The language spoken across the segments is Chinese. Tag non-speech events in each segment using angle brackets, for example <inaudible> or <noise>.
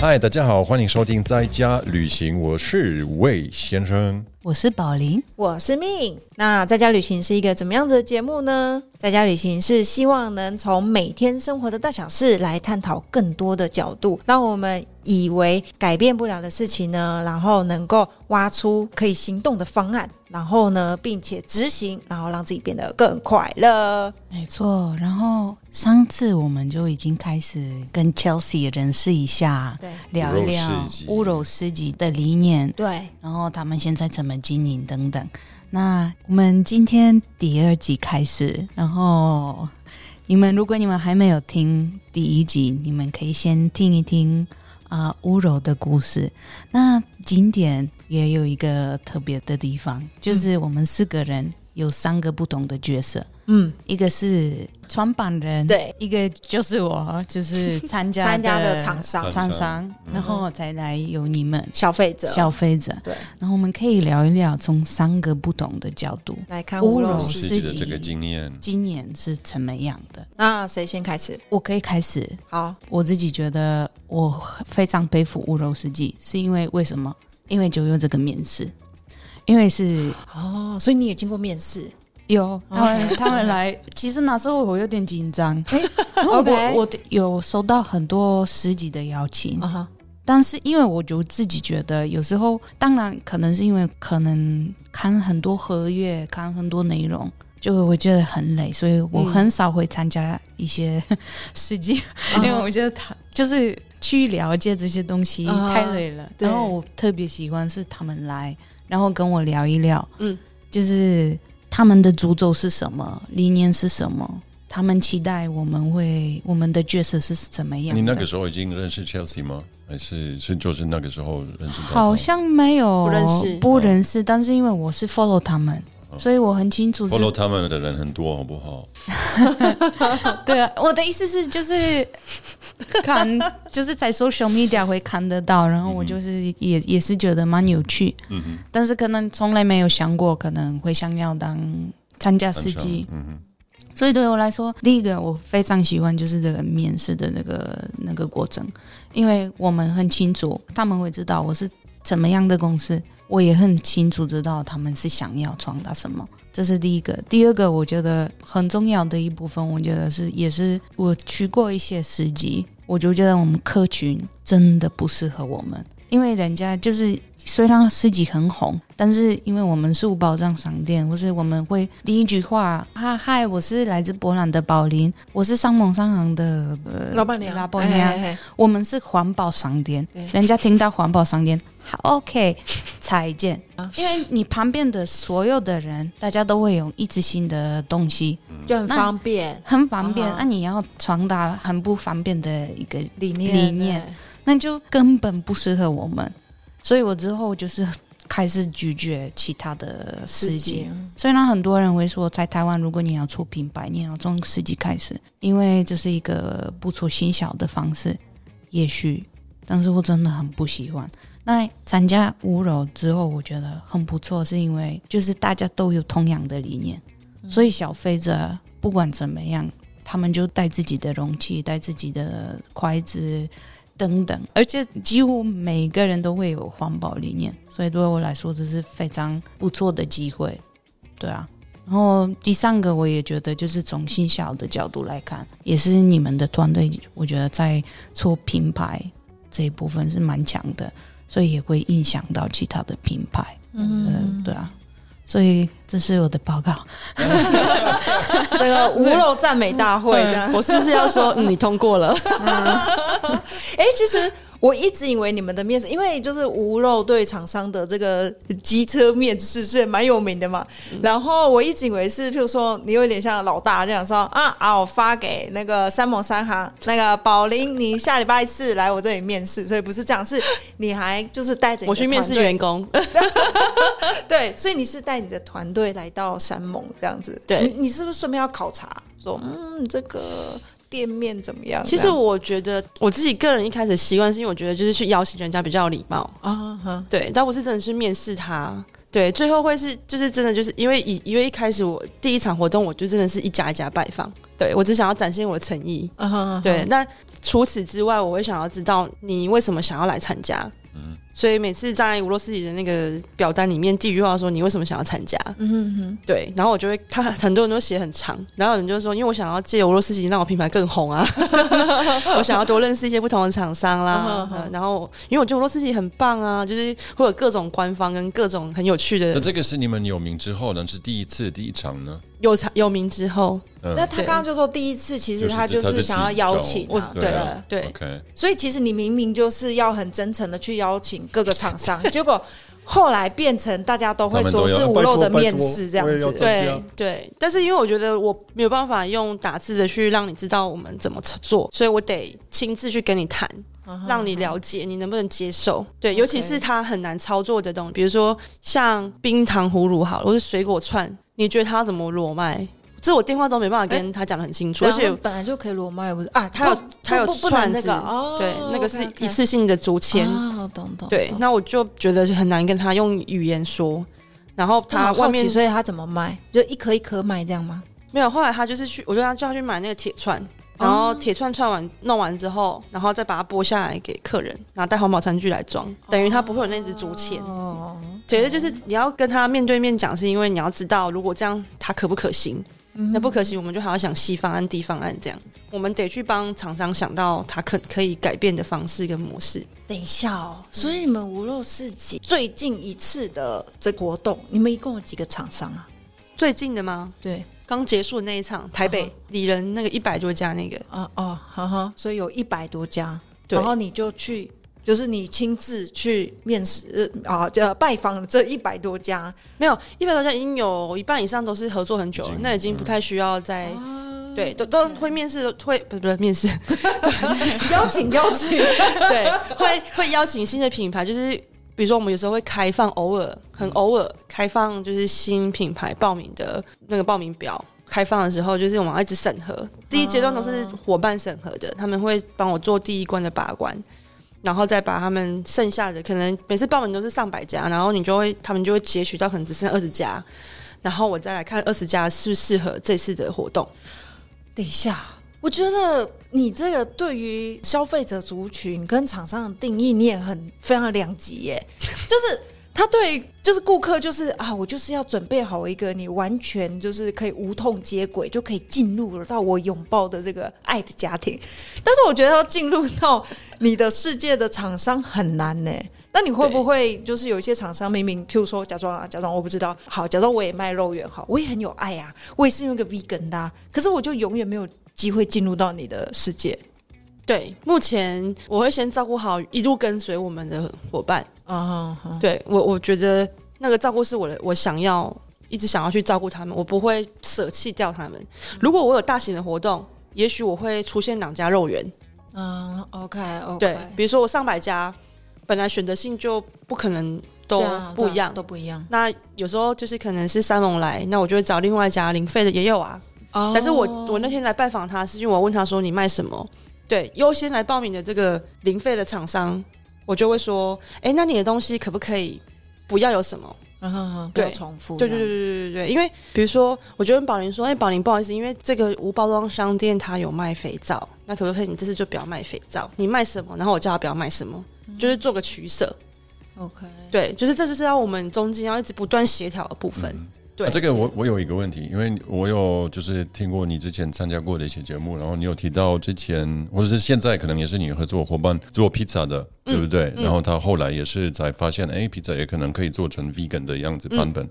嗨，大家好，欢迎收听在家旅行，我是魏先生。我是宝林，我是命。那在家旅行是一个怎么样子的节目呢？在家旅行是希望能从每天生活的大小事来探讨更多的角度，让我们以为改变不了的事情呢，然后能够挖出可以行动的方案，然后呢，并且执行，然后让自己变得更快乐。没错。然后上次我们就已经开始跟 Chelsea 认识一下，对，聊一聊乌柔市集的理念，对，然后他们现在怎么经营等等。那我们今天第二集开始，然后你们如果你们还没有听第一集，你们可以先听一听啊、乌柔的故事。那今天也有一个特别的地方，就是我们四个人有三个不同的角色，嗯，一个是创办人，对，一个就是我，就是参加 <laughs> 参加的厂商、厂商，然后再来有你们。消费者，消费者。对，然后我们可以聊一聊从三个不同的角度，来看乌肉乌肉市市集自己的这个经验，今年是怎么样的？那谁先开始？我可以开始。好，我自己觉得我非常佩服乌龙世纪，是因为为什么？因为就用这个面试，因为是哦，所以你也经过面试，有他们他们来，其实那时候我有点紧张，<laughs> OK 我我有收到很多司机的邀请，但是因为我就自己觉得，有时候当然可能是因为可能看很多合约，看很多内容，就会觉得很累，所以我很少会参加一些事情，<laughs> 因为我觉得他就是去了解这些东西啊太累了。然后我特别喜欢是他们来，然后跟我聊一聊，嗯，就是他们的诅咒是什么，理念是什么。他们期待我们会，我们的角色是怎么样？你那个时候已经认识 Chelsea 吗？还是是就是那个时候认识到他？好像没有不认识不认识，但是因为我是 follow 他们，所以我很清楚知。follow 他们的人很多，好不好？<laughs> 对啊，我的意思是就是 <laughs> 看，就是在 social media 会看得到，然后我就是也也是觉得蛮有趣，嗯哼，但是可能从来没有想过可能会想要当参加司机。嗯哼，所以对我来说，第一个我非常喜欢就是这个面试的那个那个过程，因为我们很清楚他们会知道我是什么样的公司，我也很清楚知道他们是想要传达什么，这是第一个。第二个，我觉得很重要的一部分，我觉得是也是我去过一些司机，我就觉得我们客群真的不适合我们，因为人家就是虽然司机很红，但是因为我们是无保障商店，或是我们会第一句话，哈嗨，我是来自波兰的宝林，我是商盟商行的、呃、老板娘，老板娘，我们是环保商店，人家听到环保商店，好 <laughs> OK，再见啊。因为你旁边的所有的人，大家都会有一次性的东西，就很方便，很方便。那、你要传达很不方便的一个理念理念那就根本不适合我们。所以我之后就是开始拒绝其他的司机。虽然很多人会说，在台湾如果你要出品牌，你要从司机开始，因为这是一个不错行销的方式，也许，但是我真的很不喜欢。那参加五柔之后，我觉得很不错，是因为就是大家都有同样的理念，所以消费者不管怎么样，他们就带自己的容器，带自己的筷子等等，而且几乎每个人都会有环保理念，所以对我来说这是非常不错的机会，对啊。然后第三个，我也觉得就是从新小的角度来看，也是你们的团队，我觉得在做品牌这一部分是蛮强的，所以也会影响到其他的品牌。嗯，对啊，所以这是我的报告。<laughs> 这个无肉赞美大会。我是不是要说、嗯、你通过了？<laughs> 哎、其实我一直以为你们的面试，因为就是无肉对厂商的这个机车面试是蛮有名的嘛。然后我一直以为是，譬如说你有点像老大这样说啊啊，我发给那个三盟三行那个宝林，你下礼拜四来我这里面试，所以不是这样，是你还就是带着我去面试员工，<laughs> 对，所以你是带你的团队来到山盟这样子。对你你是不是顺便要考察说，嗯，这个店面怎么样？其实我觉得我自己个人一开始习惯是因为我觉得就是去邀请人家比较有礼貌，啊哈，对，但不是真的去面试他。对，最后会是就是真的就是因为以因为一开始我第一场活动我就真的是一家一家拜访，对我只想要展现我的诚意。对，那除此之外，我会想要知道你为什么想要来参加。嗯所以每次在五洛四级的那个表单里面，第一句话说你为什么想要参加？嗯哼哼，对，然后我就会，他很多人都写很长，然后有人就说，因为我想要借俄罗斯籍让我品牌更红啊，<laughs> 我想要多认识一些不同的厂商啦然后因为我觉得俄罗斯籍很棒啊，就是会有各种官方跟各种很有趣的那这个是你们有名之后呢？是第一次第一场呢？有场有名之后，嗯那他刚刚就说第一次，其实他就是是想要邀请我啊，对啊对所以其实你明明就是要很真诚的去邀请各个厂商，结果后来变成大家都会说是五漏的面试这样子。对对，但是因为我觉得我没有办法用打字的去让你知道我们怎么做，所以我得亲自去跟你谈，让你了解你能不能接受。对，尤其是它很难操作的东西，比如说像冰糖葫芦好了，或是水果串，你觉得它怎么裸卖？这我电话都没办法跟他讲的很清楚，而且本来就可以裸卖，不是啊？他有不它有串子，那对，那个是一次性的竹签。哦，懂懂。对，那我就觉得很难跟他用语言说，然后他外面所以他怎么卖？就一颗一颗卖这样吗？没有，后来他就是去，我就让他叫他去买那个铁串，然后铁串串完弄完之后，然后再把它剥下来给客人，然后带环保餐具来装，等于他不会有那只竹签。哦，对，这就是你要跟他面对面讲，是因为你要知道，如果这样他可不可行？那不可行，我们就还要想 C 方案、D 方案这样。我们得去帮厂商想到他可可以改变的方式跟模式。等一下哦，所以你们无肉市集最近一次的这活动，你们一共有几个厂商啊？最近的吗？对，刚结束的那一场，台北嗯里仁那个一百多家那个，啊哦，哈哈，所以有一百多家，对然后你就去，就是你亲自去面试呃啊，呃，拜访这一百多家，没有一百多家已经有一半以上都是合作很久了那已经不太需要再、啊。对，都都会面试，会不是不是面试，邀 <laughs> 请邀请，<laughs> 对，会会邀请新的品牌，就是比如说我们有时候会开放，偶尔很偶尔开放，就是新品牌报名的那个报名表。开放的时候，就是我们要一直审核，第一阶段都是伙伴审核的，他们会帮我做第一关的把关，然后再把他们剩下的可能每次报名都是上百家，然后你就会他们就会截取到可能只剩二十家，然后我再来看二十家是不是适合这次的活动。等一下，我觉得你这个对于消费者族群跟厂商的定义，你也很非常两极耶。就是他对就是顾客就是啊，我就是要准备好一个你完全就是可以无痛接轨，就可以进入到我拥抱的这个爱的家庭。但是我觉得要进入到你的世界的厂商很难呢。<laughs> 那你会不会就是有一些厂商明明，譬如说假装啊，假装我不知道，好，假装我也卖肉圆，好，我也很有爱啊，我也是用一个 vegan 的、可是我就永远没有机会进入到你的世界。对，目前我会先照顾好一路跟随我们的伙伴。啊、嗯，对我，我觉得那个照顾是我的，我想要一直想要去照顾他们，我不会舍弃掉他们。如果我有大型的活动，也许我会出现两家肉圆，嗯，OK OK，对，比如说我上百家，本来选择性就不可能都不一样。都不一样。那有时候就是可能是三龙来，那我就会找另外一家零费的也有啊。哦但是我我那天来拜访他，是因为我问他说你卖什么？对，优先来报名的这个零费的厂商，我就会说，哎，那你的东西可不可以不要有什么？嗯哼哼，不要重复，对对对对对对，因为比如说，我就跟宝林说，哎，宝林不好意思，因为这个无包装商店它有卖肥皂，那可不可以你这次就不要卖肥皂？你卖什么？然后我叫他不要卖什么，就是做个取舍。，OK，对，就是这就是要我们中间要一直不断协调的部分。对，啊这个我我有一个问题，因为我有就是听过你之前参加过的一些节目，然后你有提到之前或者是现在可能也是你合作伙伴做披萨的，对不对？然后他后来也是才发现，哎，披萨也可能可以做成 vegan 的样子版本。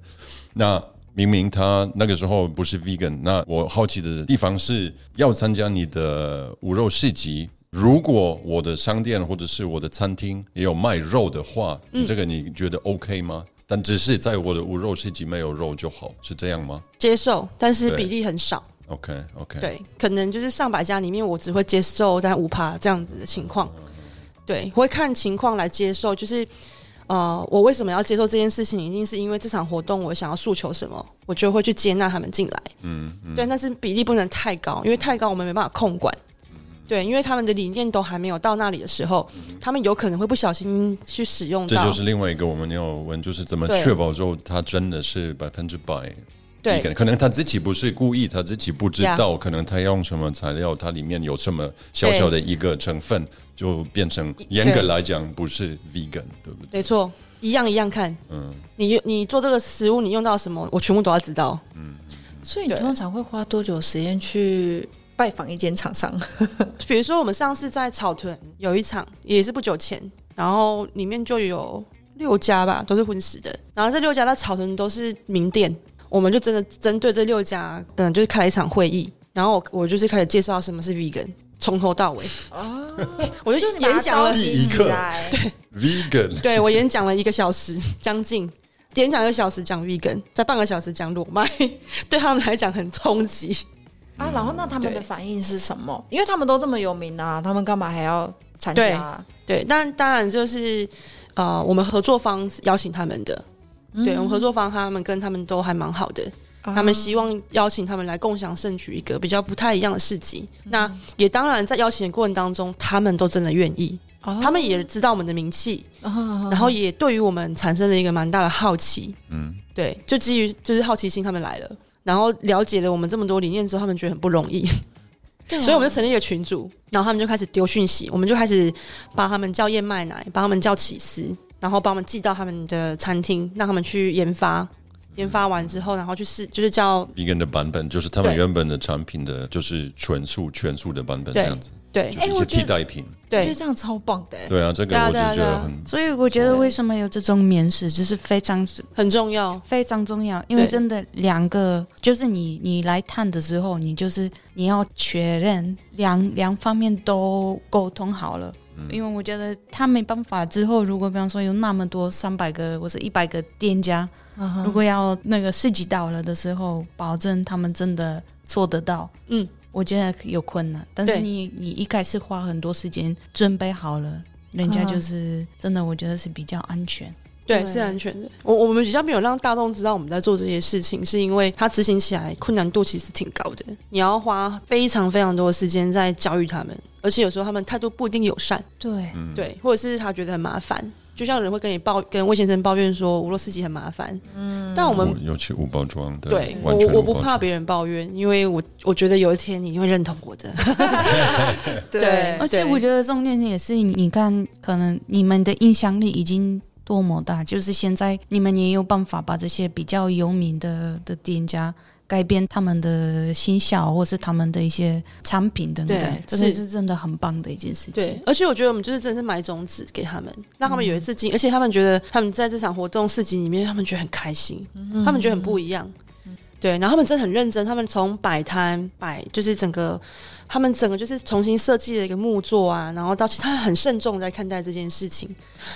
那明明他那个时候不是 vegan，那我好奇的地方是要参加你的无肉市集。如果我的商店或者是我的餐厅也有卖肉的话，你这个你觉得 OK 吗？但只是在我的无肉市集没有肉就好，是这样吗接受，但是比例很少。？OK OK，对，可能就是上百家里面，我只会接受但五趴这样子的情况。对，会看情况来接受。就是呃，我为什么要接受这件事情？一定是因为这场活动我想要诉求什么，我就会去接纳他们进来。嗯嗯，对，但是比例不能太高，因为太高我们没办法控管。对，因为他们的理念都还没有到那里的时候，他们有可能会不小心去使用到。这就是另外一个我们要问，就是怎么确保之后它真的是百分之百对 vegan，可能他自己不是故意，他自己不知道可能他用什么材料，它里面有什么小小的一个成分，就变成严格来讲不是 vegan，对不对？没错，一样一样看。嗯，你你做这个食物，你用到什么，我全部都要知道。嗯所以你通常会花多久时间去拜访一间厂商？<laughs> 比如说我们上次在草屯有一场，也是不久前，然后里面就有六家吧，都是荤食的。然后这六家在草屯都是名店，我们就真的针对这六家，嗯，就是开了一场会议。然后我我就是开始介绍什么是 vegan，从头到尾。哦，我就就演讲了，第一课，对，vegan，对我演讲了一个小时，将近演讲一个小时讲 vegan，再半个小时讲裸麦，<laughs> 对他们来讲很冲击。啊，然后那他们的反应是什么？因为他们都这么有名啊，他们干嘛还要参加啊？对，但当然就是呃，我们合作方邀请他们的，对我们合作方他们跟他们都还蛮好的，他们希望邀请他们来共享盛举一个比较不太一样的市集。那也当然在邀请的过程当中，他们都真的愿意，哦他们也知道我们的名气，啊然后也对于我们产生了一个蛮大的好奇。嗯，对，就基于就是好奇心，他们来了。然后了解了我们这么多理念之后，他们觉得很不容易，对啊所以我们就成立一个群组，然后他们就开始丢讯息，我们就开始帮他们叫燕麦奶，帮他们叫起司，然后帮我们寄到他们的餐厅，让他们去研发。研发完之后，然后去试，就是叫 vegan 的版本就是他们原本的产品的就是全素全素的版本这样子，对就是一些哎我觉得替代品。对我觉得这样超棒的欸。对啊，这个对啊我就对啊对啊觉得很所以我觉得为什么有这种面试，就是非常很重要。非常重要，因为真的两个就是你你来探的时候，你就是你要确认两两方面都沟通好了。因为我觉得他没办法之后，如果比方说有那么多三百个或者一百个店家，嗯如果要那个市集到了的时候，保证他们真的做得到，嗯，我觉得有困难。但是你你一开始花很多时间准备好了，人家就是真的，我觉得是比较安全。对，是安全的。我我们比较没有让大众知道我们在做这些事情，是因为它执行起来困难度其实挺高的，你要花非常非常多的时间在教育他们，而且有时候他们态度不一定友善，对，嗯。对，或者是他觉得很麻烦。就像有人会跟你抱跟魏先生抱怨说无洛司机很麻烦，嗯，但我们尤其无包装的，对我我不怕别人抱怨，因为我我觉得有一天你会认同我的。<laughs> 对而且我觉得重点也是，你看，可能你们的影响力已经多么大，就是现在你们也有办法把这些比较有名的的店家改变他们的新效，或是他们的一些产品等等对，这个是是真的很棒的一件事对情。，而且我觉得我们就是真的是买种子给他们，让他们有一次经，而且他们觉得他们在这场活动市集里面，他们觉得很开心，他们觉得很不一样。对，然后他们真的很认真，他们从摆摊摆就是整个，他们整个就是重新设计了一个木座啊，然后到其他很慎重在看待这件事情，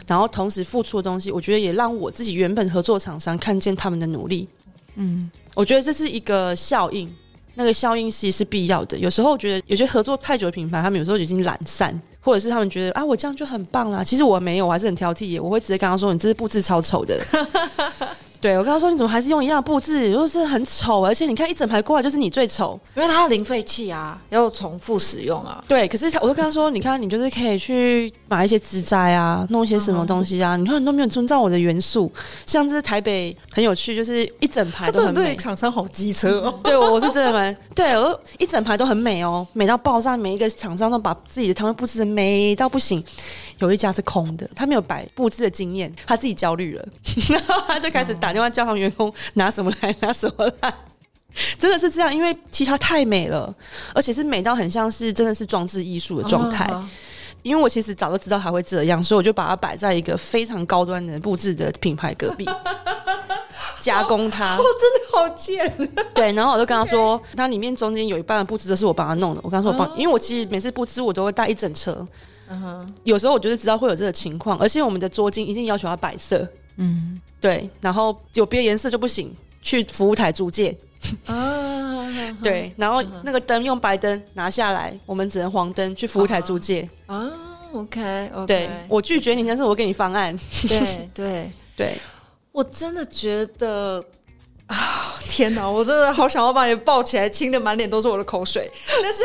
然后同时付出的东西，我觉得也让我自己原本合作厂商看见他们的努力。嗯，我觉得这是一个效应，那个效应其实是必要的。有时候我觉得有些合作太久的品牌，他们有时候已经懒散，或者是他们觉得啊，我这样就很棒啦。其实我没有，我还是很挑剔耶。我会直接跟他说，你这是布置超丑的。<laughs> 对我跟他说，你怎么还是用一样的布置？如果是很丑，而且你看一整排过来就是你最丑。因为它零废弃啊，要重复使用啊。对，可是他我就跟他说，你看你就是可以去买一些植栽啊，弄一些什么东西啊。你看你都没有遵照我的元素，像这是台北很有趣，就是一整排都很美对。厂商好机车哦。<laughs> 对，我是真的蛮对，我一整排都很美哦，美到爆炸，每一个厂商都把自己的摊位布置的美到不行。有一家是空的，他没有摆布置的经验，他自己焦虑了，<laughs> 然后他就开始打电话叫他们员工拿什么来，拿什么来。真的是这样，因为其实它太美了，而且是美到很像是真的是装置艺术的状态。啊因为我其实早就知道它会这样，所以我就把它摆在一个非常高端的布置的品牌隔壁，<laughs> 加工它。哦，真的好贱。<laughs> 对，然后我就跟他说，它里面中间有一半的布置都是我帮他弄的。我跟他说我帮，因为我其实每次布置我都会带一整车，有时候我就是知道会有这个情况，而且我们的桌巾一定要求要白色，嗯，对，然后有别的颜色就不行，去服务台租借，啊，对，然后那个灯用白灯拿下来，我们只能黄灯去服务台租借。啊 OK，对我拒绝你，但是我给你方案。对对，<laughs> 对，我真的觉得天哪，我真的好想要把你抱起来，亲的满脸都是我的口水。<laughs> 但是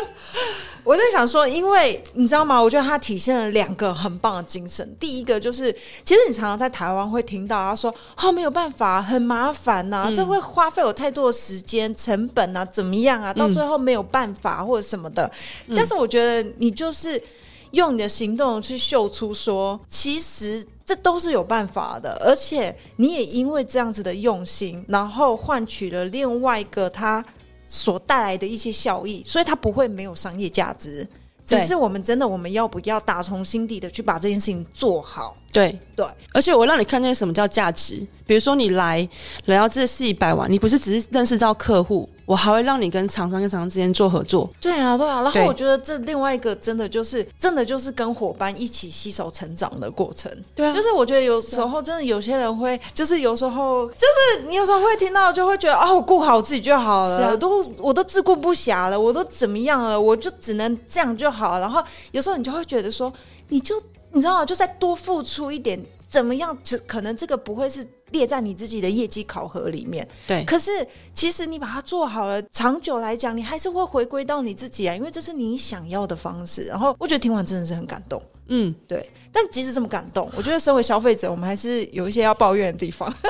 <laughs> 我在想说，因为你知道吗？我觉得它体现了两个很棒的精神。第一个就是，其实你常常在台湾会听到他说：“哦，没有办法，很麻烦呐、这会花费我太多的时间成本啊，怎么样啊？到最后没有办法或者什么的。但是我觉得你就是用你的行动去秀出说，其实这都是有办法的，而且你也因为这样子的用心，然后换取了另外一个它所带来的一些效益，所以它不会没有商业价值。只是我们真的，我们要不要打从心底的去把这件事情做好？对对，而且我让你看见什么叫价值。比如说你来来到这是一百万，你不是只是认识到客户，我还会让你跟厂商跟厂商之间做合作。对啊，对啊。然后我觉得这另外一个真的就是，真的就是跟伙伴一起携手成长的过程。对啊就是我觉得有时候真的有些人会，就是有时候就是你有时候会听到，就会觉得哦，我顾好自己就好了，我都我都自顾不暇了，我都怎么样了，我就只能这样就好。然后有时候你就会觉得说，你就你知道吗？就再多付出一点，怎么样？只可能这个不会是列在你自己的业绩考核里面，对，可是其实你把它做好了，长久来讲，你还是会回归到你自己啊，因为这是你想要的方式。然后我觉得听完真的是很感动。嗯，对，但即使这么感动，我觉得身为消费者，我们还是有一些要抱怨的地方。<laughs>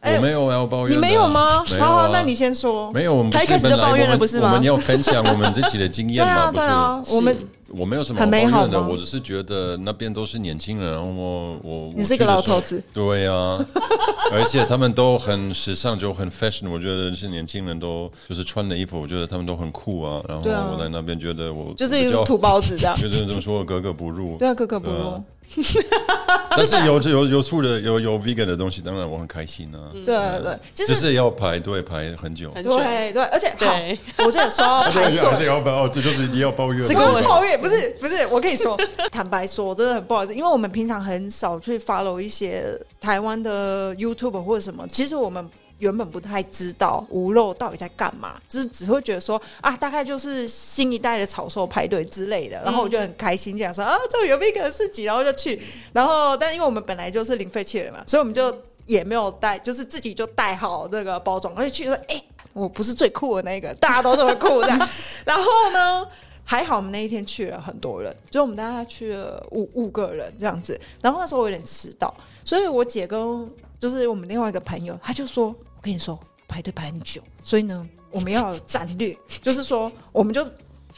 哎我没有要抱怨的，你没有吗？没有啊好好，那你先说。没有，我们不他一开始就抱怨了不是吗我们要分享我们自己的经验嘛，对 <laughs> 啊对啊？我们我没有什么很好的，美好的我只是觉得那边都是年轻人，我我你是一个老头子，对啊，<laughs> 而且他们都很时尚，就很 fashion。我觉得是年轻人都就是穿的衣服，我觉得他们都很酷啊。然后我在那边觉得我就是一个土包子这样。<laughs> 就是这么说，格格不入。对啊，格格不入。<laughs> 但是有有有素的有有 vegan 的东西，当然我很开心啊。对对对，就只是是要排队排很久。对对，而且好，我这里说 <laughs> 到排队而且而且要抱哦，这就是你要抱怨。不这个抱怨，不是不是，我跟你说，<laughs> 坦白说，真的很不好意思，因为我们平常很少去 follow 一些台湾的 YouTube 或者什么，其实我们。原本不太知道无肉到底在干嘛，只是只会觉得说啊，大概就是新一代的草兽派对之类的，然后我就很开心，就想说啊，就有一个市集，然后就去，然后但因为我们本来就是零废弃人嘛，所以我们就也没有带，就是自己就带好这个包装，而且去说，哎、我不是最酷的那个，大家都这么酷的，<laughs> 然后呢？还好我们那一天去了很多人，就我们大概去了五五个人这样子。然后那时候我有点迟到，所以我姐跟就是我们另外一个朋友，他就说：“我跟你说，排队排很久，所以呢，我们要有战略，就是说我们就。”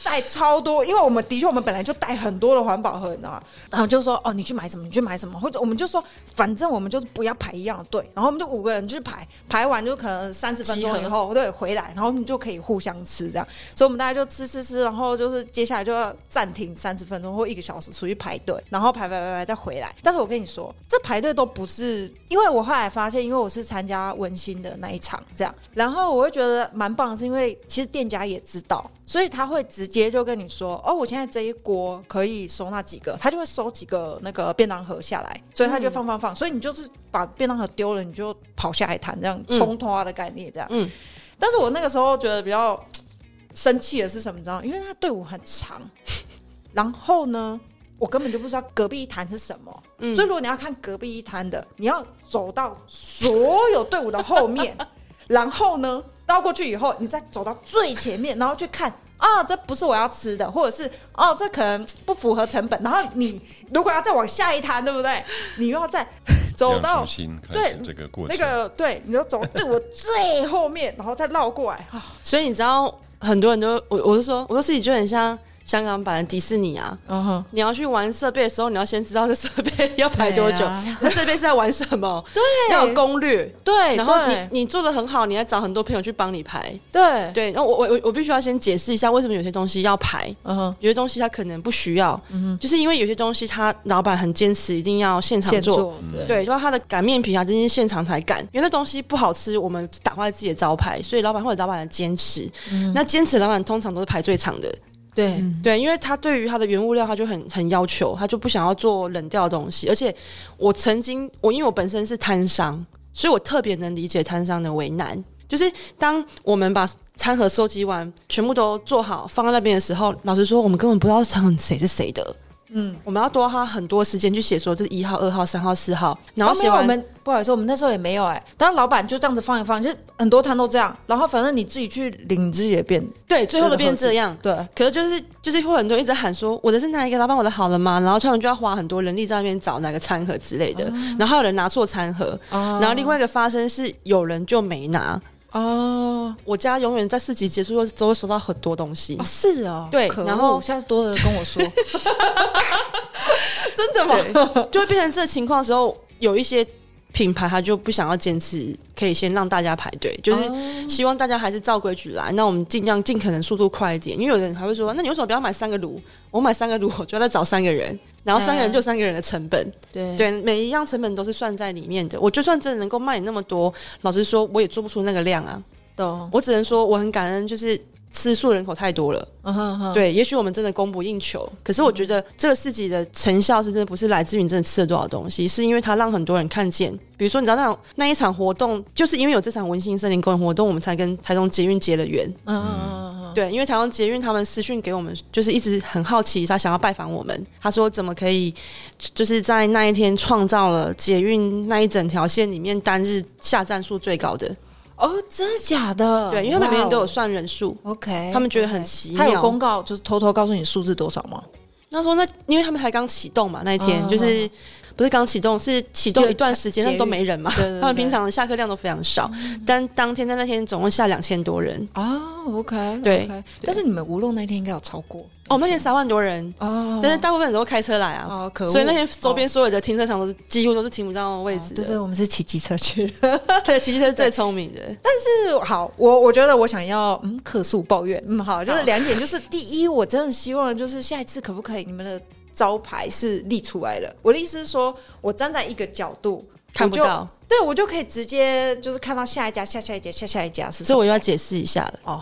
带超多，因为我们的确我们本来就带很多的环保盒，你知道吗？然后就说哦，你去买什么，你去买什么，或者我们就说，反正我们就是不要排一样的队，然后我们就五个人去排，排完就可能三十分钟以后对回来，然后我们就可以互相吃这样，所以我们大家就吃吃吃，然后就是接下来就要暂停三十分钟或一个小时出去排队，然后排排排排再回来。但是我跟你说，这排队都不是，因为我后来发现，因为我是参加温馨的那一场这样，然后我会觉得蛮棒的，是因为其实店家也知道，所以他会直接就跟你说，哦，我现在这一锅可以收纳几个，他就会收几个那个便当盒下来，所以他就放放放，所以你就是把便当盒丢了，你就跑下一摊这样冲突啊的概念这样。嗯但是我那个时候觉得比较生气的是什么？你知道吗？因为他队伍很长，<laughs> 然后呢，我根本就不知道隔壁一摊是什么。嗯所以如果你要看隔壁一摊的，你要走到所有队伍的后面，<laughs> 然后呢绕过去以后，你再走到最前面，然后去看。啊，这不是我要吃的，或者是哦，这可能不符合成本。然后你如果要再往下一摊，对不对？你又要再 <laughs> 走到对这个过程。那个对，你要走对我最后面，然后再绕过来啊。所以你知道很多人都我我是说，我说自己就很像香港版的迪士尼啊。嗯哼，你要去玩设备的时候，你要先知道这设备要排多久 <laughs> 这设备是在玩什么，对。要有攻略。对，然后你你做的很好，你要找很多朋友去帮你排。对，对，那我我我我必须要先解释一下，为什么有些东西要排，嗯哼，有些东西它可能不需要，就是因为有些东西他老板很坚持一定要现场做。做，对。对，就他的擀面皮啊，这些现场才擀，因为那东西不好吃，我们打坏自己的招牌，所以老板会有老板的坚持。那坚持的老板通常都是排最长的，对，对，因为他对于他的原物料，他就很很要求，他就不想要做冷掉的东西。而且我曾经，我因为我本身是摊商，所以我特别能理解摊商的为难。就是当我们把餐盒收集完，全部都做好放在那边的时候，老实说，我们根本不知道餐盒谁是谁的。嗯，我们要多花很多时间去写说这是一号、二号、三号、四号，然后哦没有，我们不好意思，我们那时候也没有哎、当然老板就这样子放一放，就是很多摊都这样，然后反正你自己去领，你自己也变对最后都变这样。对。可是就是就是会很多人一直喊说我的是哪一个，老板我的好了吗？然后他们就要花很多人力在那边找哪个餐盒之类的，然后还有人拿错餐盒，然后另外一个发生是有人就没拿。哦我家永远在四级结束后都会收到很多东西。哦，，是哦，对可然后下次多的跟我说，<laughs> 真的吗？就会变成这个情况的时候，有一些品牌他就不想要坚持，可以先让大家排队，就是希望大家还是照规矩来。那我们尽量尽可能速度快一点，因为有人还会说，那你为什么不要买三个炉？我买三个炉，我就要再找三个人，然后三个人就三个人的成本。对对，每一样成本都是算在里面的。我就算真的能够卖你那么多，老实说，我也做不出那个量啊。懂，我只能说我很感恩，就是吃素人口太多了。对，也许我们真的供不应求，可是我觉得这个市集的成效是真的不是来自于你真的吃了多少东西，是因为它让很多人看见。比如说，你知道那种那一场活动，就是因为有这场文心森林公园活动，我们才跟台中捷运结了缘。嗯嗯嗯嗯对，因为台中捷运他们私讯给我们，就是一直很好奇，他想要拜访我们。他说怎么可以，就是在那一天创造了捷运那一整条线里面单日下站数最高的。嗯，哦，真的假的？对，因为他们每天都有算人数。OK，他们觉得很奇他有公告，就是偷偷告诉你数字多少吗？那说那因为他们才刚启动嘛，那一天、嗯就是不是刚启动，是启动一段时间，捷但都没人嘛。他们平常的下课量都非常少，但当天在那天总共下两千多人。啊，OK，对但是你们无论那天应该有超过哦，那天三万多人，哦，但是大部分人都开车来啊。哦，可恶，所以那天周边哦所有的停车场都是几乎都是停不到位置的。对对，我们是骑机车去的。<laughs> 对，其实是最聪明的。<laughs> 但是好，我我觉得我想要嗯客诉抱怨，嗯好，就是好两点，就是第一，我真的希望就是下一次可不可以你们的招牌是立出来的？我的意思是说，我站在一个角度看不到，对我就可以直接就是看到下一家、下下一家、下下一家是所以我又要解释一下了。哦，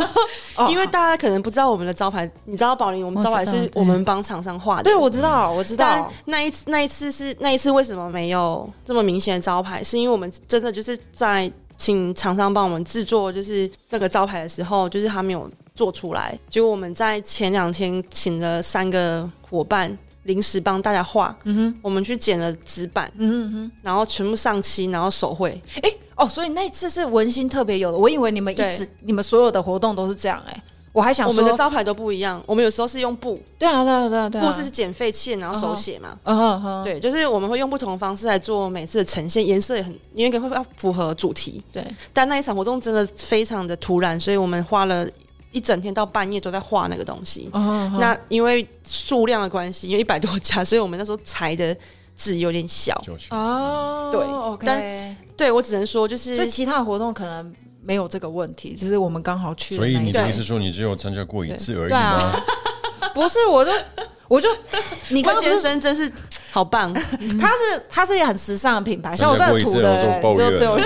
<laughs> 哦因为大家可能不知道我们的招牌，你知道宝林，我们招牌是我们帮厂商画的。对我知道，我知但道，那一次那一次是那一次为什么没有这么明显的招牌？是因为我们真的就是在请厂商帮我们制作，就是那个招牌的时候，就是他没有做出来。结果我们在前两天请了三个伙伴临时帮大家画，嗯哼，我们去剪了纸板，嗯哼然后全部上漆，然后手绘。哼，哎哦，所以那次是文心特别有的，我以为你们一直你们所有的活动都是这样哎、我还想说我们的招牌都不一样，我们有时候是用布，对啊对啊对啊对啊，布是剪废弃，然后手写嘛。嗯哼哼，对，就是我们会用不同的方式来做每次的呈现，颜色也很，因为会要符合主题。对，但那一场活动真的非常的突然，所以我们花了一整天到半夜都在画那个东西。嗯哼哼那因为数量的关系，因为一百多家，所以我们那时候裁的字有点小。哦，对，OK，但对我只能说，就是所以其他的活动可能没有这个问题，只是我们刚好去所以你的意思说你只有参加过一次而已对啊。吗？<laughs> 不是，我就我就 <laughs> 你刚关先生真是好棒，<laughs> 他是他是一个很时尚的品牌，像我这个过一次然后图的就只有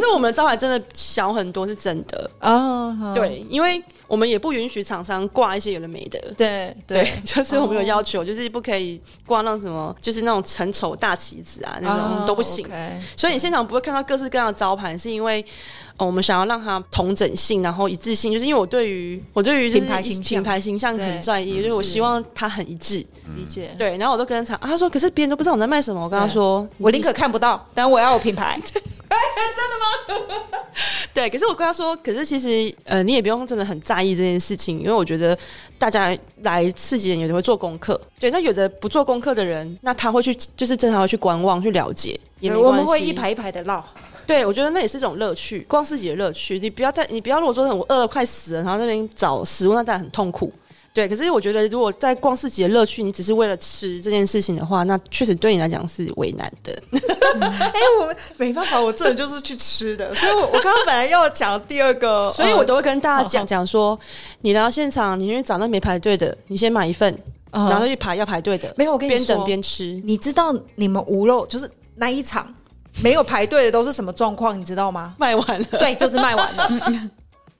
但是我们的招牌真的小很多，是真的。啊，对，因为我们也不允许厂商挂一些有的没的。对对对，<laughs> 就是我们有要求，就是不可以挂那种什么，就是那种成丑大旗子啊，那种都不行。所以你现场不会看到各式各样的招牌，是因为、呃、我们想要让它同整性，然后一致性，就是因为我对于我对于品牌形象品牌形象很在意，就是我希望它很一致。理解。对，然后我都跟他讲，啊他说可是别人都不知道我在卖什么，我跟他说，我宁可看不到，但我要有品牌。真的吗对，可是我跟他说，可是其实呃，你也不用真的很在意这件事情，因为我觉得大家来刺激人有的会做功课，对，那有的不做功课的人，那他会去就是正常会去观望去了解，也没对我们会一排一排的绕。对，我觉得那也是一种乐趣，逛市集的乐趣。你不要在，你不要如果说我饿了快死了，然后在那边找食物，那当然很痛苦。对，可是我觉得如果在逛市集的乐趣，你只是为了吃这件事情的话，那确实对你来讲是为难的。<laughs> 哎，我没办法，我这人就是去吃的，所以我我刚刚本来要讲第二个，<laughs> 所以我都会跟大家好讲讲说，你来到现场，你去找那没排队的，你先买一份，呃然后去排要排队的，没有我跟你边等说边吃。你知道你们无肉就是那一场没有排队的都是什么状况？你知道吗？卖完了，对，就是卖完了，<laughs>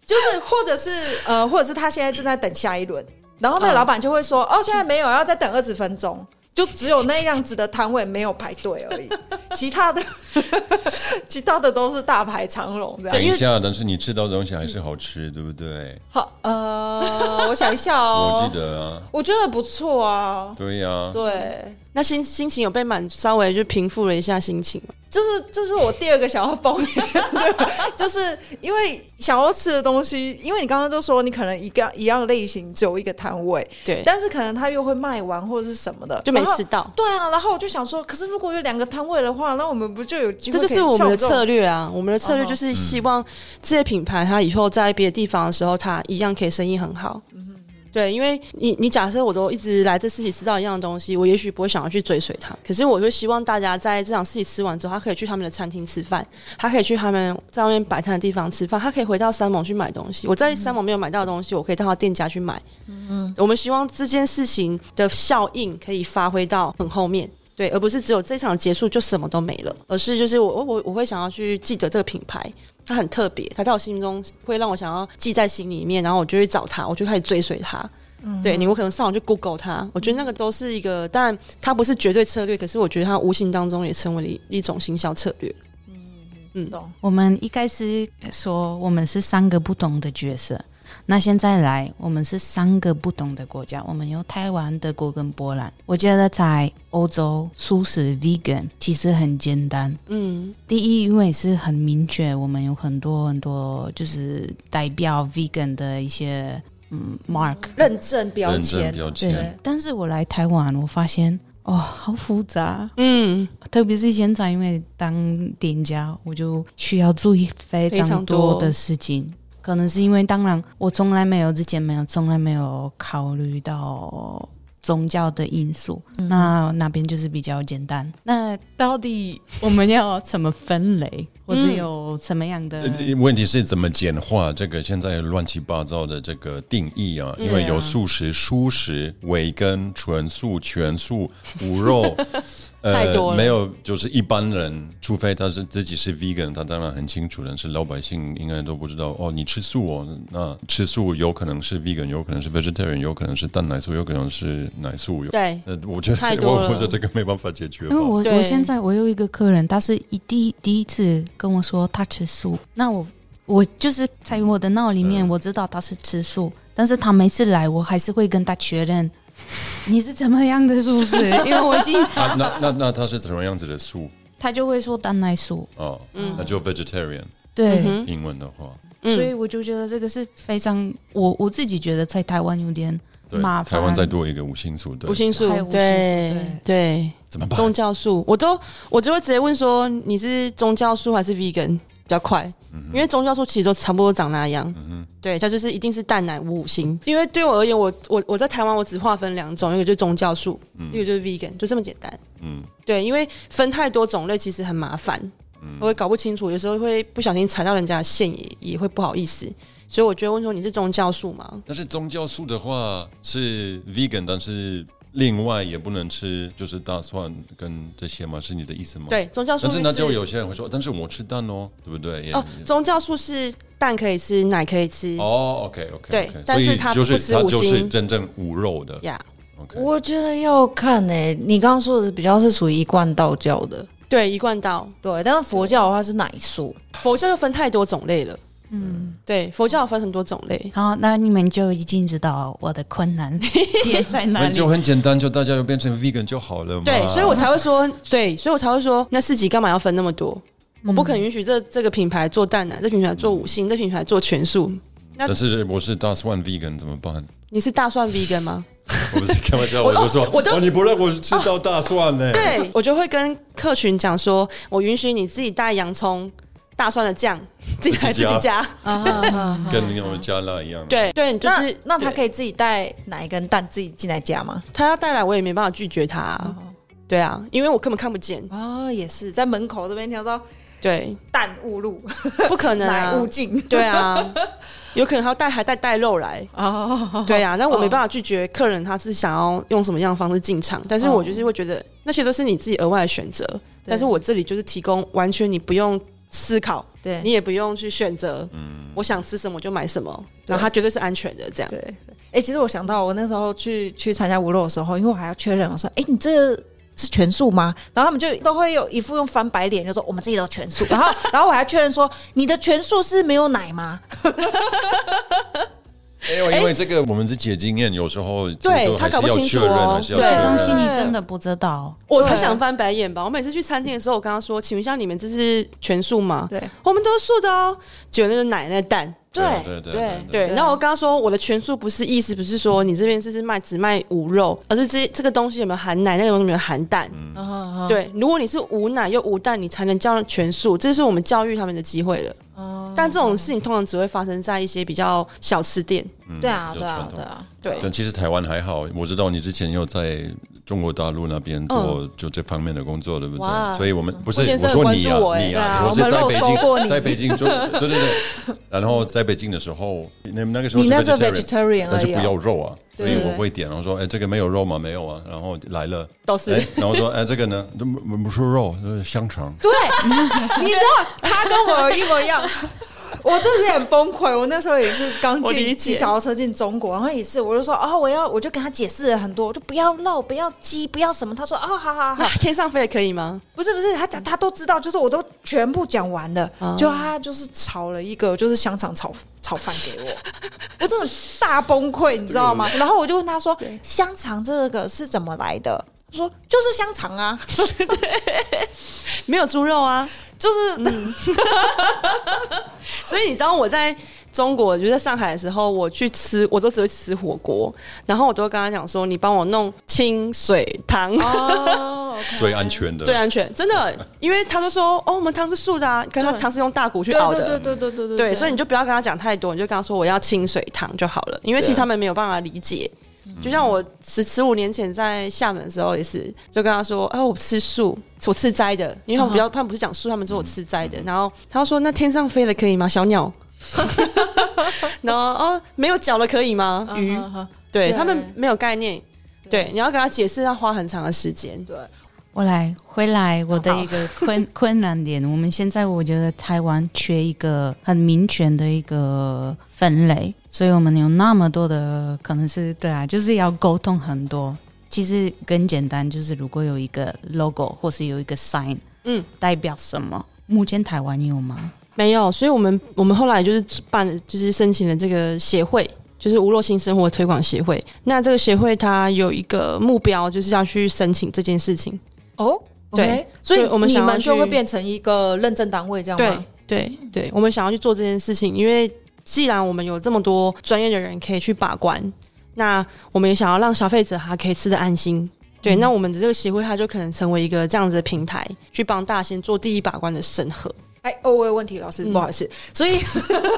就是或者是呃，或者是他现在正在等下一轮，然后那老板就会说，哦，现在没有，要再等二十分钟。就只有那样子的摊位没有排队而已，<laughs> 其他的 <laughs> 其他的都是大排长龙这样。等一下，但是你吃到的东西还是好吃，对不对？好，呃，我想一下哦我哦，记得啊，我觉得不错啊，对呀，对，那心心情有被满稍微就平复了一下心情吗？就是这是我第二个想要抱怨的，<laughs> 就是因为想要吃的东西，因为你刚刚就说你可能一个一样类型只有一个摊位，对，但是可能他又会卖完或者是什么的，就没吃到。对啊，然后我就想说，可是如果有两个摊位的话，那我们不就有机会这就是我们的策略啊！我们的策略就是希望这些品牌它以后在别的地方的时候，它一样可以生意很好。对，因为你你假设我都一直来这市集吃到一样的东西，我也许不会想要去追随它。可是我就希望大家在这场市集吃完之后，他可以去他们的餐厅吃饭，他可以去他们在外面摆摊的地方吃饭，他可以回到三盟去买东西。我在三盟没有买到的东西，我可以到他店家去买。嗯，我们希望这件事情的效应可以发挥到很后面。对，而不是只有这场结束就什么都没了，而是就是我我我会想要去记得这个品牌，它很特别，他在我心中会让我想要记在心里面，然后我就去找他，我就开始追随他。嗯。对你，我可能上网去 Google 他，我觉得那个都是一个，当然它不是绝对策略，可是我觉得它无形当中也成为了一一种行销策略。嗯懂我们一开始说我们是三个不同的角色，那现在来我们是三个不同的国家，我们有台湾、德国跟波兰。我觉得在欧洲素食 vegan 其实很简单。嗯，第一，因为是很明确，我们有很多很多就是代表 vegan 的一些嗯 mark。认证标认签对，但是我来台湾，我发现哦，好复杂。嗯，特别是现在，因为当店家，我就需要注意非非常多的事情。可能是因为，当然我从来没有之前没有从来没有考虑到宗教的因素，那那边就是比较简单。那到底我们要怎么分类，或是有什么样的？呃问题是怎么简化这个现在乱七八糟的这个定义啊？因为有素食、蔬食、维根、纯素、全素、无肉，<laughs> 太多了没有就是一般人，除非他是自己是 vegan，他当然很清楚，但是老百姓应该都不知道哦。你吃素哦，那吃素有可能是 vegan，有可能是 vegetarian，有可能是蛋奶素，有可能是奶素。有对，呃，我觉得太多了我我觉得这个没办法解决因为。我我现在我有一个客人，他是一第第一次跟我说他吃素，那我我就是在我的脑里面嗯。我知道他是吃素，但是他每次来我还是会跟他确认。<laughs> 你是怎么样的素食，<laughs> 因为我已经啊，那那那他是什么样子的素？他就会说蛋奶素，哦，那就 vegetarian。对，嗯英文的话，嗯。所以我就觉得这个是非常我我自己觉得在台湾有点，麻烦。台湾再多一个五星素，对。五星素还有，无心素对对。对，怎么办？宗教素，我都我就会直接问说你是宗教素还是 vegan 比较快，因为宗教素其实都差不多长那样。嗯对，它就是一定是蛋奶五五星。因为对我而言，我我我在台湾我只划分两种，一个就是宗教素，一个就是 vegan，就这么简单。嗯，对，因为分太多种类其实很麻烦，我会搞不清楚，有时候会不小心踩到人家的线也也会不好意思。所以我就会问说你是宗教素吗？但是宗教素的话是 vegan，但是另外也不能吃，就是大蒜跟这些吗？是你的意思吗？。对，宗教素但是那就有些人会说，但是我吃蛋哦，对不对？哦，宗教素是蛋可以吃，奶可以吃。哦，OK OK，对但是它就是不吃五它就是真正无肉的。呀 OK，我觉得要看诶、你刚刚说的比较是属于一贯道教的，对，一贯道。对，但是佛教的话是奶素，佛教又分太多种类了。嗯，对，佛教分很多种类。好，那你们就已经知道我的困难 <laughs> 点在哪里就。很简单，就大家就变成 vegan 就好了嘛。对，所以我才会说，对，所以我才会说，那市集干嘛要分那么多？我不肯允许这这个品牌做蛋奶，这品牌做五星，这品牌做全素。那但是我是大蒜 vegan 怎么办？你是大蒜 vegan 吗？<laughs> 我不是开玩笑，我我就说，我都哦，你不让我吃到大蒜呢？对，我就会跟客群讲说，我允许你自己带洋葱、大蒜的酱进来自己加。啊，跟那种加辣一样。，对对，就是，那他可以自己带奶跟蛋自己进来加吗？他要带来，我也没办法拒绝他啊。对啊，因为我根本看不见。啊，也是在门口这边听到对，蛋误入，<laughs> 不可能奶啊误。进 <laughs> 对啊，有可能他要带还带带肉来。哦，对啊，那我没办法拒绝客人，他是想要用什么样的方式进场，但是我就是会觉得那些都是你自己额外的选择，但是我这里就是提供完全你不用思考，对你也不用去选择，我想吃什么就买什么，然后它绝对是安全的，这样。对。哎、其实我想到我那时候去去参加无肉的时候，因为我还要确认，我说，哎、你这個是全素吗？然后他们就都会有一副用翻白脸，就说我们自己都全素。然后，然后我还确认说，你的全素是没有奶吗？<laughs> 没有，因为这个我们自己的经验，有时候对就还是他搞不清要确认，楚哦还是要对东西。你真的不知道。我才想翻白眼吧！我每次去餐厅的时候，我跟他说：“请问一下，你们这是全素吗？”对我们都是素的哦。只有那个奶奶蛋，对对对对然后我跟他说，我的全素不是意思不是说你这边是是卖只卖无肉，而是这这个东西有没有含奶，那个东西有没有含蛋。对，如果你是无奶又无蛋，你才能叫全素，这是我们教育他们的机会了。嗯但这种事情通常只会发生在一些比较小吃店。嗯对啊，对啊对啊，对，但其实台湾还好，我知道你之前有在中国大陆那边做就这方面的工作，对不对？所以我们不是我说你啊，哎你对啊我是在北京，在北京做 <laughs> 对对对，然后在北京的时候，你们那个时候是你那时候 vegetarian，vegetarian 但是不要肉啊，所以我会点，然后说，哎，这个没有肉吗？没有啊，然后来了，都是哎，然后说，哎，这个呢，这不不是肉，这是香肠。对，<laughs> 你知道他跟我一模一样。<laughs> 我真的是很崩溃，我那时候也是刚进骑脚踏车进中国，然后也是，我就说哦，我要，我就跟他解释了很多，我就不要肉，不要鸡，不要什么。他说哦，好好好，<laughs> 天上飞也可以吗？不是不是，他他他都知道，就是我都全部讲完了，哦就他就是炒了一个就是香肠炒炒饭给我，我真的大崩溃，你知道吗？<laughs> 然后我就问他说，香肠这个是怎么来的？他说就是香肠啊，<laughs> 没有猪肉啊。就是、<laughs> 所以你知道我在中国，就在上海的时候，我去吃，我都只会吃火锅，然后我都会跟他讲说，你帮我弄清水汤。哦，<laughs> 最安全的，最安全，真的，因为他就说哦，我们汤是素的啊，可是他对。汤是用大骨去熬的，对对对对对对，所以你就不要跟他讲太多，你就跟他说我要清水汤就好了，因为其实他们没有办法理解。就像我十十五年前在厦门的时候也是，就跟他说，啊，我吃素，我吃斋的，因为他们比较，他们不是讲素，他们说我吃斋的。然后他说，那天上飞的可以吗？小鸟。<laughs> 然后哦，没有脚的可以吗？鱼，对他们没有概念。对，你要给他解释，要花很长的时间。对，我来回来我的一个困 <laughs> 困难点，我们现在我觉得台湾缺一个很明确的一个分类，所以我们有那么多的可能是对啊，就是要沟通很多。其实更简单，就是如果有一个 logo 或是有一个 sign，嗯，代表什么？目前台湾有吗？没有，所以我们我们后来就是办，就是申请了这个协会，就是无肉性生活推广协会。那这个协会它有一个目标，就是要去申请这件事情。哦，对所以我们你想要去们就会变成一个认证单位这样对吗？对对，我们想要去做这件事情，因为既然我们有这么多专业的人可以去把关，那我们也想要让消费者他可以吃的安心。对，那我们的这个协会，它就可能成为一个这样子的平台，去帮大家先做第一把关的审核。哎，哦，我有问题，老师，嗯不好意思。所以，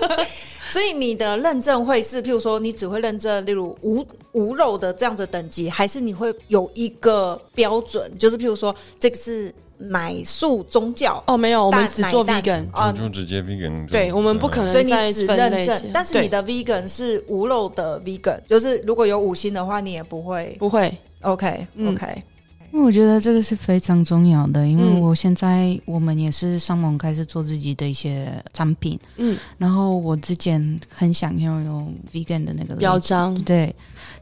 <laughs> 所以你的认证会是，譬如说，你只会认证，例如无无肉的这样子的等级，还是你会有一个标准，就是譬如说，这个是奶素宗教，哦，没有，我们只做 vegan。啊就就直接 vegan 就。对，我们不可能所以你只分类些认证，但是你的 vegan 是无肉的 vegan，就是如果有五星的话，你也不会。不会。OK 嗯 OK，因为我觉得这个是非常重要的，因为嗯。我现在我们也是上网开始做自己的一些产品，嗯，然后我之前很想要用 vegan 的那个标章。对，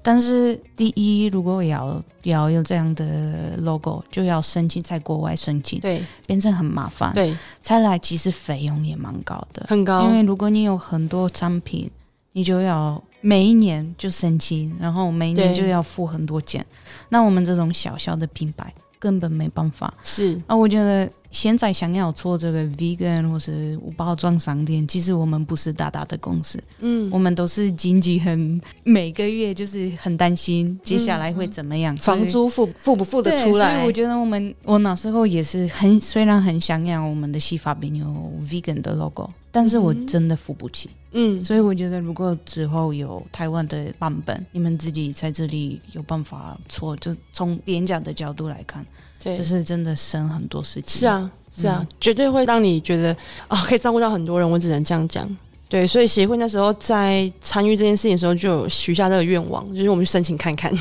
但是第一，如果要要有这样的 logo，就要申请在国外申请，对。变成很麻烦。对，再来，其实费用也蛮高的，很高。因。为如果你有很多产品，你就要每一年就升级，然后每一年就要付很多钱。那我们这种小小的品牌根本没办法。是啊，我觉得现在想要做这个 vegan 或是无包装商店，其实我们不是大大的公司，嗯。我们都是经济很每个月就是很担心接下来会怎么样，房租付付不付得出来。所以我？觉得我们我那时候也是很虽然很想要我们的洗发饼有 vegan 的 logo，但是我真的付不起。嗯，所以我觉得如果之后有台湾的版本，你们自己在这里有办法做，就从廉价的角度来看，对这，是真的生很多事情。是，啊，是啊，绝对会让你觉得啊、可以照顾到很多人。我只能这样讲。对，所以协会那时候在参与这件事情的时候，就有许下这个愿望，就是我们去申请看看。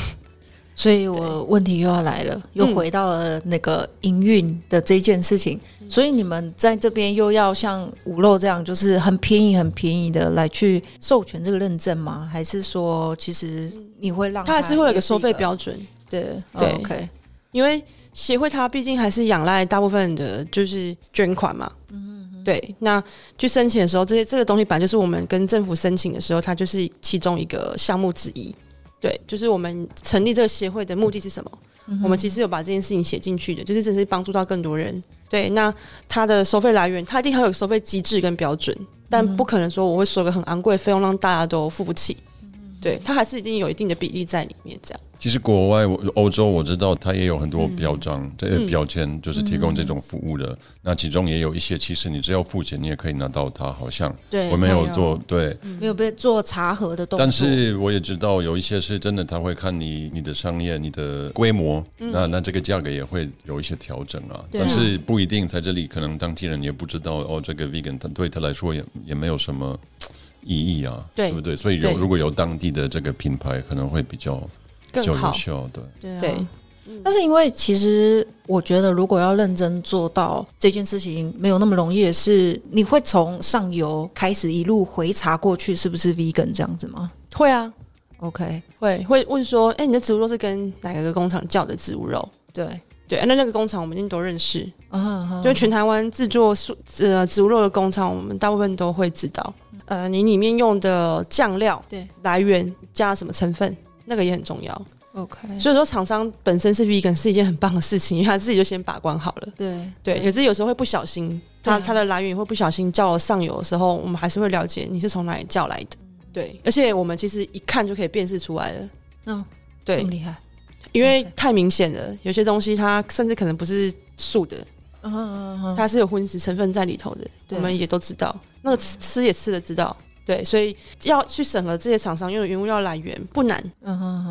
所以我问题又要来了，又回到了那个营运的这件事情。所以你们在这边又要像五肉这样，就是很便宜、很便宜的来去授权这个认证吗？还是说，其实你会让它还是会有一个收费一标准，对对哦 OK，因为协会它毕竟还是仰赖大部分的就是捐款嘛。嗯对，那去申请的时候，这些这个东西本来就是我们跟政府申请的时候，它就是其中一个项目之一。对，就是我们成立这个协会的目的是什么？我们其实有把这件事情写进去的，就是只是帮助到更多人。对，那它的收费来源，它一定还有收费机制跟标准，但不可能说我会收个很昂贵的费用让大家都付不起。对，它还是一定有一定的比例在里面，这样。其实国外我欧洲我知道它也有很多标章，这嗯些标签就是提供这种服务的。那其中也有一些，其实你只要付钱，你也可以拿到它。好像。对我没有做对，没有被做查核的动作，但是我也知道有一些是真的，他会看你你的商业、你的规模，那那这个价格也会有一些调整啊。但是不一定在这里，可能当地人也不知道哦，这个 vegan 他对他来说也也没有什么意义啊，对。不对？所以有如果有当地的这个品牌，可能会比较更好。对。啊。对，但是因为其实我觉得，如果要认真做到这件事情，没有那么容易的是，你会从上游开始一路回查过去，是不是 vegan 这样子吗？会啊，？OK，会会问说，哎、你的植物肉是跟哪个工厂叫的植物肉？对，对，那那个工厂我们一定都认识，嗯嗯就全台湾制作素呃植物肉的工厂，我们大部分都会知道。呃，你里面用的酱料对。来源加了什么成分，那个也很重要。OK，所以说，厂商本身是 vegan 是一件很棒的事情，因为他自己就先把关好了。对对，可是有时候会不小心，它对。它的来源会不小心叫了上游的时候，我们还是会了解你是从哪里叫来的。对，而且我们其实一看就可以辨识出来了。嗯，这对。么，厉害，因为太明显了，有些东西它甚至可能不是素的，嗯嗯嗯，它是有荤食成分在里头的，我们也都知道。那个吃吃也吃的知道，对，所以要去审核这些厂商，因为原物料来源不难，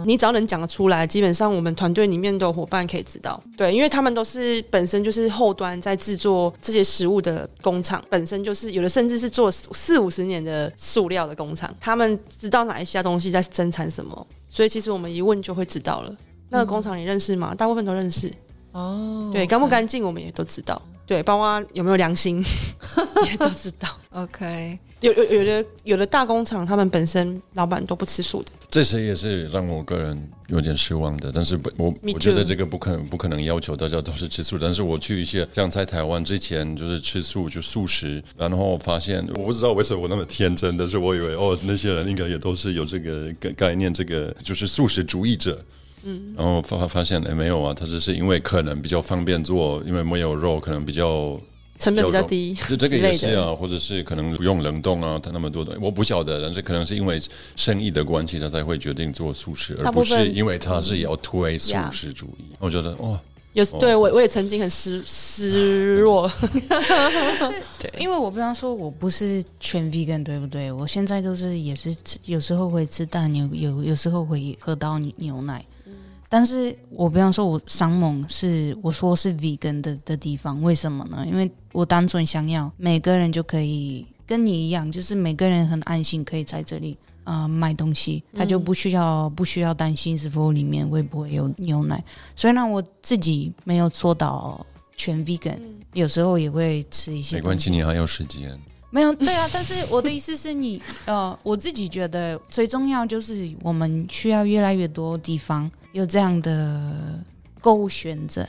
你只要能讲得出来，基本上我们团队里面的伙伴可以知道。对，因为他们都是本身就是后端在制作这些食物的工厂，本身就是有的甚至是做四五十年的塑料的工厂，他们知道哪一些东西在生产什么，所以其实我们一问就会知道了。那个工厂你认识吗？大部分都认识。哦，对，干不干净我们也都知道。对，包括有没有良心 <laughs> 也都知道。？OK，有有有的有的大工厂，他们本身老板都不吃素的。这些也是让我个人有点失望的，但是不，我我觉得这个不可能不可能要求大家都是吃素，但是我去一些像在台湾之前就是吃素就素食，然后发现我不知道为什么我那么天真，但是我以为哦那些人应该也都是有这个概概念，这个就是素食主义者。嗯，然后发发现哎没有啊，他只是因为可能比较方便做，因为没有肉，可能比较成本比较低，就这个也是啊，或者是可能不用冷冻啊，它那么多的，我不晓得，但是可能是因为生意的关系，他才会决定做素食，而不是因为他是要推素食主义。我觉得哇，有哦对我我也曾经很失失落，<laughs> 对因为我比方说，我不是全 vegan，对不对？我现在都是也是有时候会吃蛋，有有有时候会喝到牛奶。但是我比方说，我商盟是我说是 vegan 的的地方，为什么呢？因为我单纯想要每个人就可以跟你一样，就是每个人很安心可以在这里啊、呃买东西，他就不需要、不需要担心是否里面会不会有牛奶。虽然我自己没有做到全 vegan，、有时候也会吃一些没关系，你还有时间。没有，对啊，但是我的意思是你，呃，我自己觉得最重要就是我们需要越来越多地方有这样的购物选择，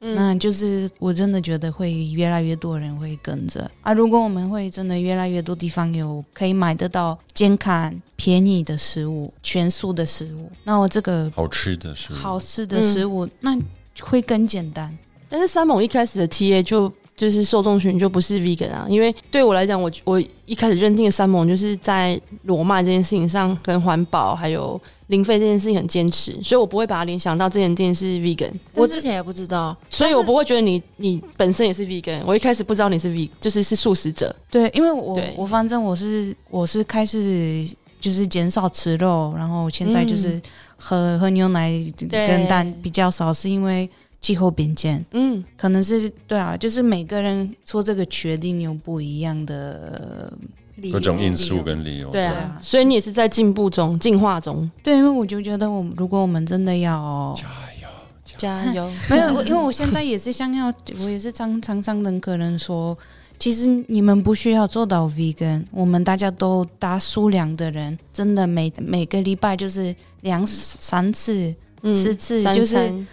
嗯那就是我真的觉得会越来越多人会跟着啊。如果我们会真的越来越多地方有可以买得到健康、便宜的食物、全素的食物，那我这个好吃的食物好吃的食物，那会更简单。但是三猛一开始的 TA 就就是受众群就不是 vegan 啊，因为对我来讲，我我一开始认定的三盟就是在裸卖这件事情上跟环保还有零费这件事情很坚持，所以我不会把它联想到这件店是 vegan，我之前也不知道，所以我不会觉得你你本身也是 vegan，我一开始不知道你是 v 就是是素食者，对，因为我我反正我是我是开始就是减少吃肉，然后现在就是喝、喝牛奶跟蛋比较少，是因为气候变迁，嗯，可能是对啊，就是每个人做这个决定有不一样的各种因素跟理由。对啊。所以你也是在进步中、进化中，对，因为我就觉得我们如果我们真的要加油，加加油！<laughs> 没有，因为我现在也是想要，我也是常常常跟客人说，其实你们不需要做到 vegan，我们大家都大数量的人，真的每每个礼拜就是两三次、嗯四次，就是餐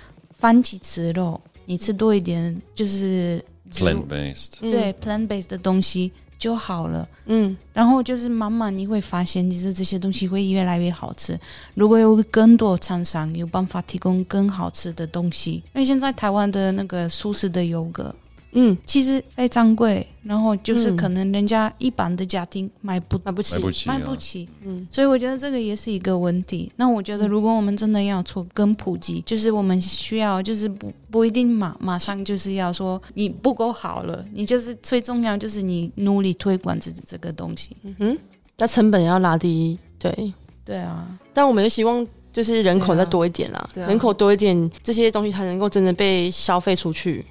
番茄吃肉，你吃多一点，就是 plant based，嗯。对 plant based 的东西就好了。嗯。然后就是慢慢你会发现，其实这些东西会越来越好吃。如果有更多厂商有办法提供更好吃的东西，因为现在台湾的那个素食的油格嗯，其实非常贵，然后就是嗯可能人家一般的家庭买不买不起买，不起、啊，买不起，嗯。所以我觉得这个也是一个问题。那我觉得如果我们真的要做跟普及，就是我们需要就是不不一定马马上就是要说你不够好了，你就是最重要就是你努力推广这这个东西。嗯哼，那成本要拉低，对。对啊，但我们就希望就是人口再多一点啦，人口多一点，这些东西才能够真的被消费出去，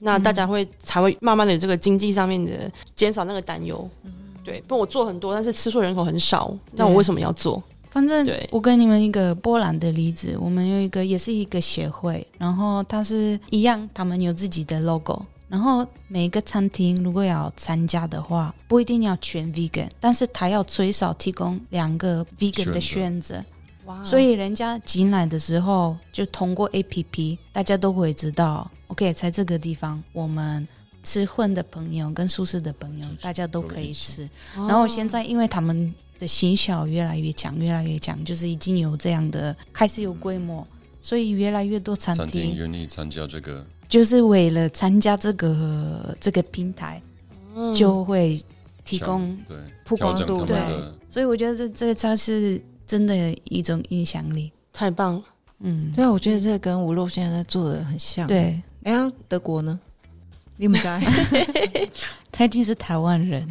那大家会、才会慢慢的有这个经济上面的减少那个担忧。对，不我做很多，但是吃素人口很少，那我为什么要做？反正我跟你们一个波兰的例子，我们有一个也是一个协会，然后它是一样，他们有自己的 logo。然后每一个餐厅如果要参加的话，不一定要全 vegan，但是他要最少提供两个 vegan 的选择。哇所以人家进来的时候，就通过 A P P，大家都会知道，OK，在这个地方，我们吃荤的朋友跟素食的朋友，大家都可以吃。然后现在因为他们的行销越来越强，越来越强，就是已经有这样的开始有规模，所以越来越多餐餐厅厅愿意参加这个，就是为了参加这个这个平台，嗯就会提供。对曝光度调整他们的所以我觉得这这个才是真的一种影响力。太棒了，嗯，对啊，我觉得这个跟吴露现在在做的很像。，对，哎呀，德国呢？你们在？<laughs> 他已经是台湾人。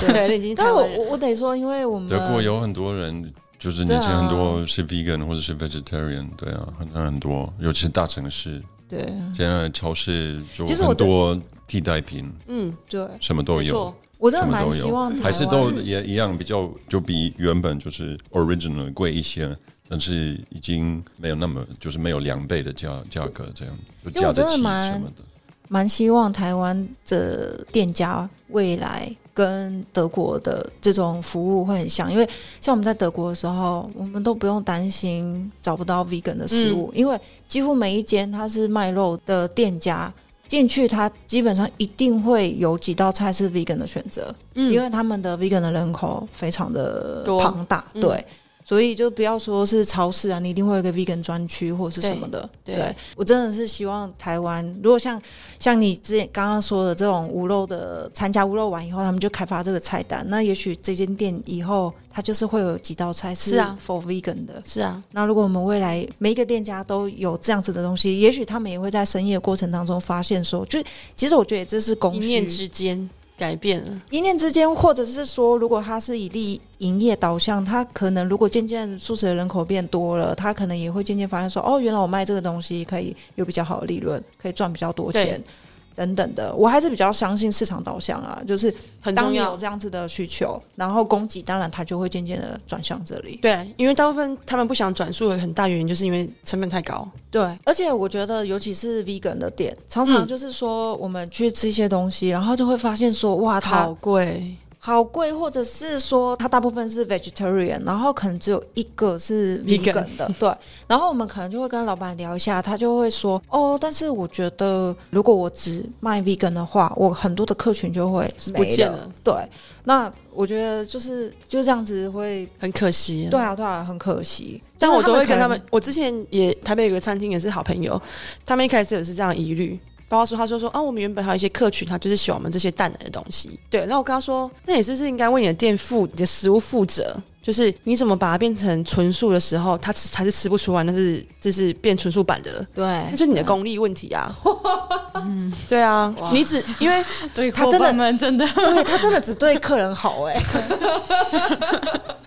对，已经台但我我我得说，因为我们德国有很多人，就是年轻很多是 vegan 或者是 vegetarian，对啊，很很多，尤其是大城市，对。现在超市就很多替代品，嗯，对，什么都有。，我真的蛮希望还是都也一样，比较就比原本就是 original 贵一些，但是已经没有那么就是没有两倍的价价格这样，就就我真的加得起蛮什么的。蛮希望台湾的店家未来跟德国的这种服务会很像，因为像我们在德国的时候，我们都不用担心找不到 vegan 的食物，因为几乎每一间它是卖肉的店家。进去，它基本上一定会有几道菜是 vegan 的选择，嗯因为他们的 vegan 的人口非常的庞大，嗯对，所以就不要说是超市啊，你一定会有一个 vegan 专区或是什么的。对对。我真的是希望台湾，如果像像你之前刚刚说的这种无肉的，参加无肉完以后，他们就开发这个菜单，那也许这间店以后它就是会有几道菜是啊，for vegan 的。是啊，那如果我们未来每一个店家都有这样子的东西，也许他们也会在生意的过程当中发现说，就是其实我觉得这是供需。一念之间改变了，一念之间，或者是说，如果他是以利营业导向，他可能如果渐渐素食的人口变多了，他可能也会渐渐发现说，哦，原来我卖这个东西可以有比较好的利润，可以赚比较多钱对。等等的，我还是比较相信市场导向啊，就是当你有。这样子的需求，然后供给，当然它就会渐渐的转向这里。对，因为大部分他们不想转述的很大原因，就是因为成本太高。对，而且我觉得，尤其是 vegan 的店，常常嗯就是说，我们去吃一些东西，然后就会发现说，哇，它好贵，好贵，或者是说它大部分是 vegetarian，然后可能只有一个是 Vegan 的，对。然后我们可能就会跟老板聊一下，他就会说，哦，但是我觉得如果我只卖 vegan 的话，我很多的客群就会没不见了对，那我觉得就是就这样子会，很可惜。对啊，对啊，很可惜。但我都会跟他们，我之前也台北有个餐厅也是好朋友，他们一开始也是这样疑虑。包括说，他说说啊，我们原本还有一些客群，他就是喜欢我们这些蛋奶的东西。对，那我跟他说，那你是不是应该为你的店负你的食物负责？就是你怎么把它变成纯素的时候，他吃还是吃不出来，那是这是变纯素版的了，对，那就是你的功力问题啊。嗯，<laughs> 对啊，你只因为 <laughs> 对，他真的们真的对他真的只对客人好哎、<laughs>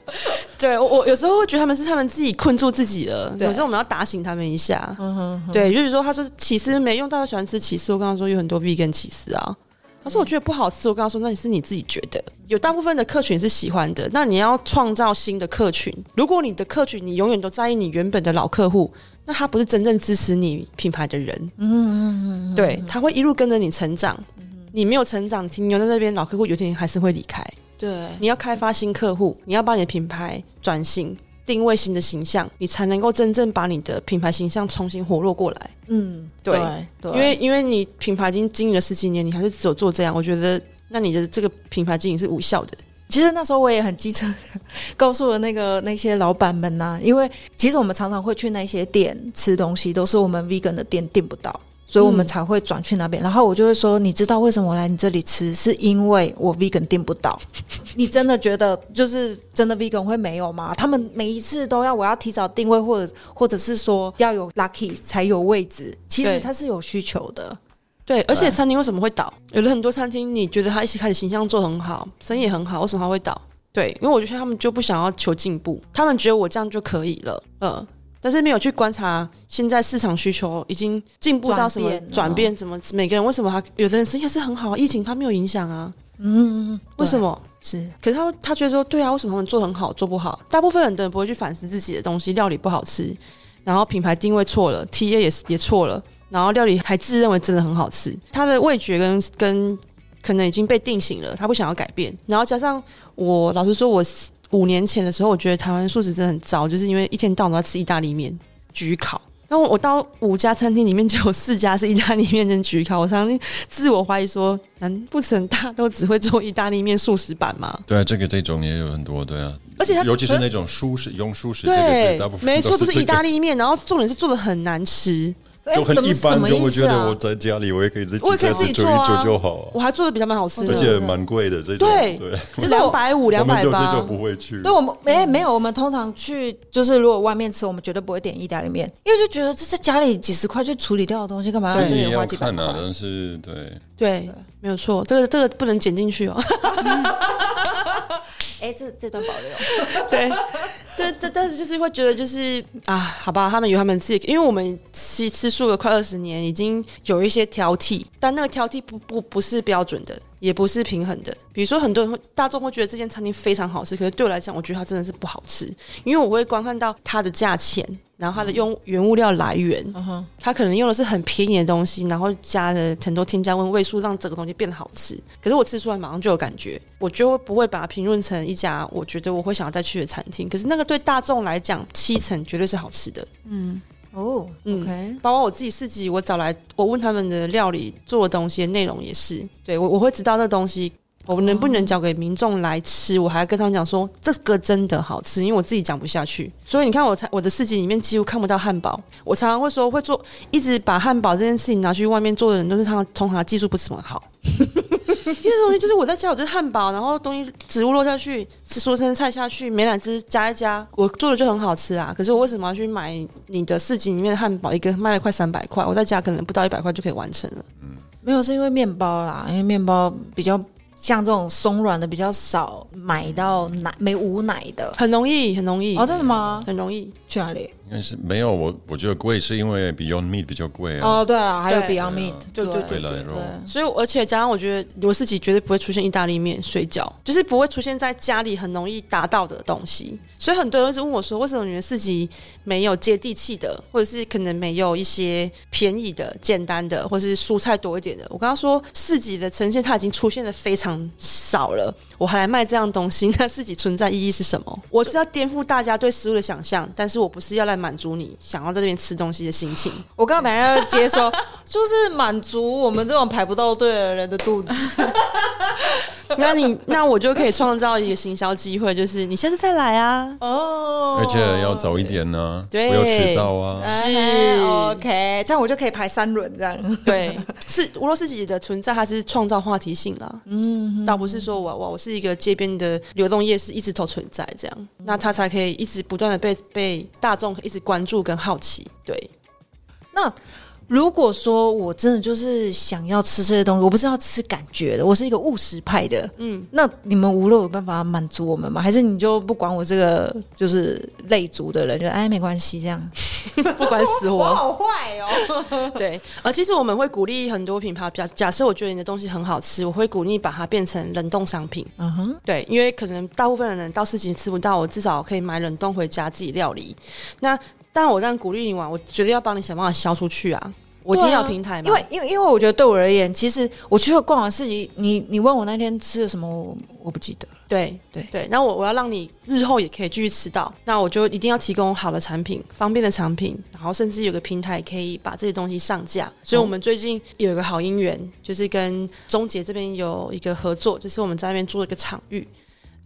对我我有时候会觉得他们是他们自己困住自己了，有时候我们要打醒他们一下。嗯哼哼，对，就是说，他说起司没用，大家喜欢吃起司。我跟他说有很多 vegan 起司啊，他说我觉得不好吃，我跟他说那你是你自己觉得，有大部分的客群是喜欢的，那你要创造新的客群。如果你的客群你永远都在意你原本的老客户，那他不是真正支持你品牌的人。嗯嗯嗯，对，他会一路跟着你成长。你没有成长，停留在那边，老客户有一天还是会离开。对，你要开发新客户，你要把你的品牌转型。定位新的形象，你才能够真正把你的品牌形象重新活络过来。嗯，对，对，因为因为你品牌已经经营了十几年，你还是只有做这样，我觉得那你的这个品牌经营是无效的。其实那时候我也很机车，<laughs> 告诉了那个那些老板们呐，因为其实我们常常会去那些店吃东西，都是我们 vegan 的店订不到。所以我们才会转去那边，然后我就会说，你知道为什么我来你这里吃？是因为我 vegan 订不到。<laughs> 你真的觉得就是真的 vegan 会没有吗？他们每一次都要我要提早定位，或者或者是说要有 lucky 才有位置。其实它是有需求的。对，而且餐厅为什么会倒？有了很多餐厅，你觉得他一开始形象做很好，生意很好，为什么他会倒？对，因为我觉得他们就不想要求进步，他们觉得我这样就可以了。嗯。但是没有去观察现在市场需求已经进步到什么转变？什么每个人为什么他有的人生意是很好，疫情他没有影响啊？嗯，为什么是？可是他他觉得说，对啊，为什么他们做很好，做不好？大部分人都不会去反思自己的东西，料理不好吃，然后品牌定位错了，T A 也是也错了，然后料理还自认为真的很好吃，他的味觉跟跟可能已经被定型了，他不想要改变。然后加上我老实说，我。五年前的时候，我觉得台湾素食真的很糟，就是因为一天到晚都要吃意大利面、焗烤。然后我到五家餐厅里面，就有四家是意大利面跟焗烤。我常常自我怀疑说，难不成大家都只会做意大利面素食版吗？对啊，这个这种也有很多，对啊。而且它尤其是那种素食用素食，对，大部分没错，不是意大利面，然后重点是做的很难吃。<laughs> 就很一般，就会觉得我在家里我也可以自己我也可以自己做啊，就好。我还做的比较蛮好吃的，而且蛮贵的这种。对对，就两百五、<laughs> 两百八，就不会去。对我们没没有，我们通常去就是如果外面吃，我们绝对不会点意大利面，因为就觉得这在家里几十块就处理掉的东西，干嘛要自己花几百块？但是对对，没有错，这个这个不能剪进去哦。<laughs> 哎，这这段保留。<laughs> 对。但但但是就是会觉得就是啊，好吧，他们有他们自己，因为我们吃吃素了快二十年，已经有一些挑剔，但那个挑剔不不不是标准的，也不是平衡的。比如说，很多人会大众会觉得这间餐厅非常好吃，可是对我来讲，我觉得它真的是不好吃，因为我会观看到它的价钱。然后它的用原物料来源，它可能用的是很便宜的东西，然后加了很多添加味素，让整个东西变得好吃。可是我吃出来马上就有感觉，我就不会把它评论成一家我觉得我会想要再去的餐厅。可是那个对大众来讲，七成绝对是好吃的。嗯，哦，OK，包括我自己四级，我找来我问他们的料理做的东西内容也是，对我我会知道这东西。我能不能交给民众来吃？我还要跟他们讲说这个真的好吃，因为我自己讲不下去。所以你看，我我的市集里面几乎看不到汉堡。我常常会说会做，一直把汉堡这件事情拿去外面做的人，都是他们通常技术不怎么好。<laughs> 因为东西就是我在家，我就是汉堡，然后东西植物落下去，吃蔬生菜下去，美奶滋加一加，我做的就很好吃啊。可是我为什么要去买你的市集里面的汉堡？一个卖了快三百块，我在家可能不到一百块就可以完成了。嗯，没有是因为面包啦，因为面包比较。像这种松软的比较少买到奶没无奶的，很容易，很容易哦，真的吗？很容易去哪里？应该是没有我，我觉得贵是因为 Beyond Meat 比较贵啊。哦，对啊，还有 Beyond Meat，对对对对。所以，而且加上我觉得我自己绝对不会出现意大利面、水饺，就是不会出现在家里很容易达到的东西。所以很多人一直问我说，为什么你们四级没有接地气的，或者是可能没有一些便宜的、简单的，或者是蔬菜多一点的？我跟他说，四级的呈现它已经出现的非常少了，我还来卖这样东西，那市集存在意义是什么？<laughs> 我是要颠覆大家对食物的想象，但是我不是要来满足你想要在这边吃东西的心情。我刚刚本来要接说，<laughs> 就是满足我们这种排不到队的人的肚子。<laughs> <laughs> 那你那我就可以创造一个行销机会，就是你下次再来啊。哦，而且要早一点呢，对，不要迟到啊。是 OK，这样我就可以排三轮这样。对，<laughs> 是俄罗斯姐的存在，它是创造话题性了。嗯，倒不是说我我我是一个街边的流动夜市，一直都存在这样，那它才可以一直不断的被被大众一直关注跟好奇。对，那如果说我真的就是想要吃这些东西，我不是要吃感觉的，我是一个务实派的，嗯，那你们无论有办法满足我们吗？还是你就不管我这个就是类族的人，就哎没关系这样？<laughs> 不管死活。好坏哦！<laughs> 对，呃，其实我们会鼓励很多品牌，假假设我觉得你的东西很好吃，我会鼓励把它变成冷冻商品。嗯哼，对，因为可能大部分的人到市集吃不到，我至少可以买冷冻回家自己料理。那但我这样鼓励你玩，我绝对要帮你想办法销出去啊！我一定要有平台嘛，因为因为因为我觉得对我而言，其实我去逛完市集，你你问我那天吃了什么，我我不记得了。对对对，那我我要让你日后也可以继续吃到，那我就一定要提供好的产品、方便的产品，然后甚至有个平台可以把这些东西上架。所以，我们最近有一个好姻缘，就是跟中捷这边有一个合作，就是我们在那边租了一个场域。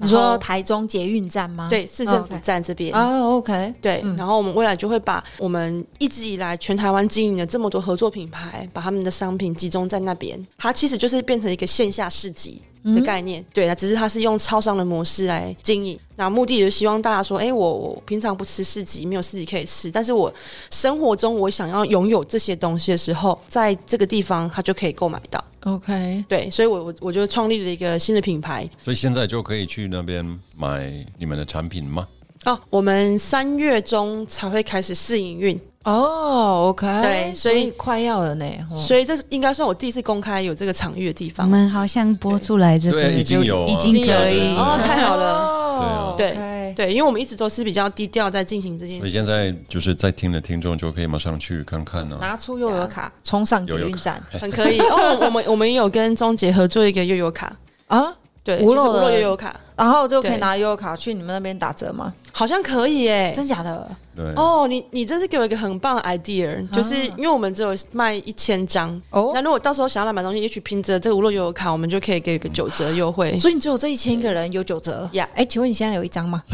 你说台中捷运站吗？对，市政府站这边。哦，OK，对，然后我们未来就会把我们一直以来全台湾经营的这么多合作品牌，把他们的商品集中在那边。它其实就是变成一个线下市集。的概念，对啊，只是它是用超商的模式来经营，那目的就是希望大家说，哎，我我平常不吃市集，没有市集可以吃，但是我生活中我想要拥有这些东西的时候，在这个地方它就可以购买到。OK，对，所以我我我就创立了一个新的品牌，所以现在就可以去那边买你们的产品吗？哦，我们三月中才会开始试营运。哦，OK，对，所以快要了呢。所以这应该算我第一次公开有这个场域的地方。我们好像播出来这个已经有，已经可以哦，太好了。对对对，因为我们一直都是比较低调在进行这件事。所以现在就是在听的听众就可以马上去看看呢，拿出悠游卡冲上捷运站，很可以 <laughs> 哦。我们我们有跟中捷合作一个悠游卡啊。对，无漏的悠游卡，然后就可以拿悠游卡去你们那边打折吗？好像可以诶，真假的？对哦，你你真是给我一个很棒的 idea，就是因为我们只有卖一千张哦，那如果到时候想要来买东西，也许凭着这个无漏悠游卡，我们就可以给一个九折优惠。所以你只有这一千个人有九折呀？哎，请问你现在有一张吗？<laughs>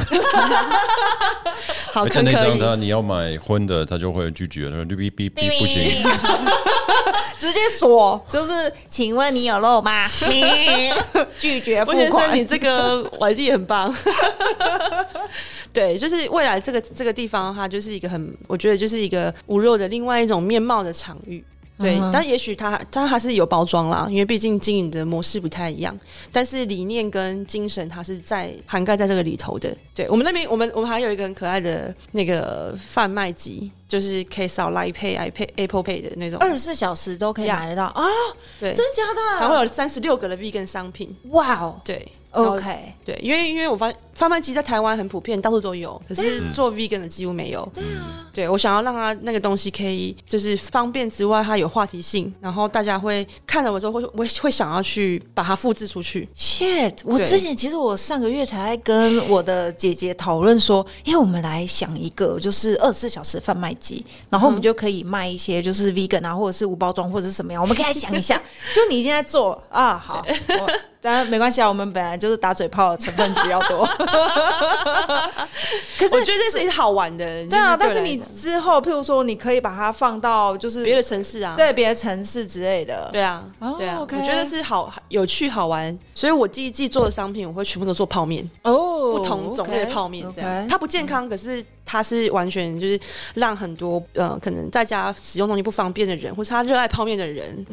好，可那张他你要买荤的，他就会拒绝，他说哔哔哔哔不行。<laughs> 直接锁，就是请问你有肉吗？<laughs> 拒绝付款。你这个玩意很棒。对，就是未来这个这个地方，它就是一个很，我觉得就是一个无肉的另外一种面貌的场域。对，但也许它它还是有包装啦，因为毕竟经营的模式不太一样。但是理念跟精神，它是在涵盖在这个里头的。对我们那边，我们我们还有一个很可爱的那个贩卖机，就是可以扫 Line Pay、iPay、Apple Pay 的那种，二十四小时都可以买得到啊！对，真假的？它会有三十六个的 Vegan 商品。哇哦，对。OK，对，因为因为我发贩卖机在台湾很普遍，到处都有，可是做 vegan 的几乎没有。对啊，对我想要让它那个东西可以就是方便之外，它有话题性，然后大家会看了我之后会会会想要去把它复制出去。Shit，我之前其实我上个月才跟我的姐姐讨论说，因为我们来想一个就是二十四小时贩卖机，然后我们就可以卖一些就是 vegan 啊，或者是无包装或者是什么样，我们可以来想一下。<laughs> 就你现在做啊，好。但没关系啊，我们本来就是打嘴炮的成分比较多。<laughs> 可是我觉得这是好玩的，对啊。但是你之后，譬如说，你可以把它放到就是别的城市啊，对别的城市之类的，对啊，对啊。我觉得是好有趣好玩，所以我第一季做的商品，我会全部都做泡面哦，不同种类的泡面这样。它不健康，可是。它是完全就是让很多呃可能在家使用东西不方便的人，或是他热爱泡面的人，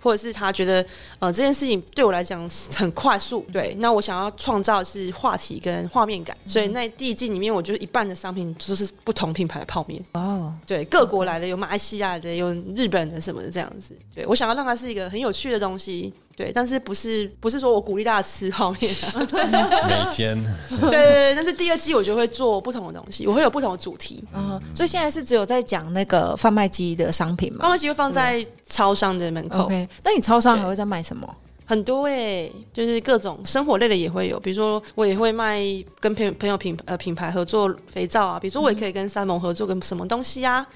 或者是他觉得呃这件事情对我来讲很快速，对，那我想要创造的是话题跟画面感，所以那第一季里面，我觉得一半的商品都是不同品牌的泡面。哦，对，各国来的有马来西亚的，有日本的什么的这样子，对我想要让它是一个很有趣的东西。对，但是不是不是说我鼓励大家吃泡面啊？<laughs> 每天。<laughs> 对对对，但是第二季我就会做不同的东西，我会有不同的主题。嗯，所以现在是只有在讲那个贩卖机的商品嘛？贩卖机会放在超商的门口。OK，那你超商还会在卖什么？很多哎，就是各种生活类的也会有，比如说我也会卖跟朋朋友品呃品牌合作肥皂啊，比如说我也可以跟三盟合作个什么东西啊，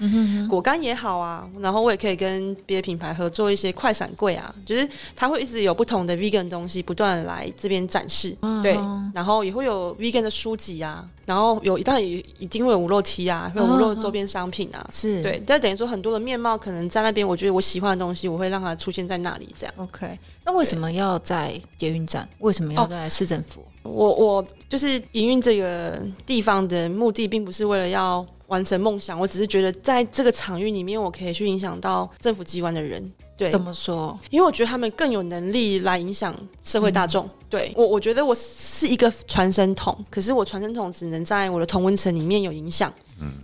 果干也好啊，然后我也可以跟别的品牌合作一些快闪柜啊，就是它会一直有不同的 vegan 东西不断来这边展示，对，然后也会有 vegan 的书籍啊。然后有，当然也一定会有无肉 T 啊，会有无肉周边商品啊，是对。但等于说很多的面貌可能在那边，我觉得我喜欢的东西，我会让它出现在那里，这样。OK，那为什么么要在捷运站？为什么要在市政府？我我就是营运这个地方的目的，并不是为了要完成梦想，我只是觉得在这个场域里面，我可以去影响到政府机关的人。对，怎么说？因为我觉得他们更有能力来影响社会大众。对我，我觉得我是一个传声筒，可是我传声筒只能在我的同温层里面有影响。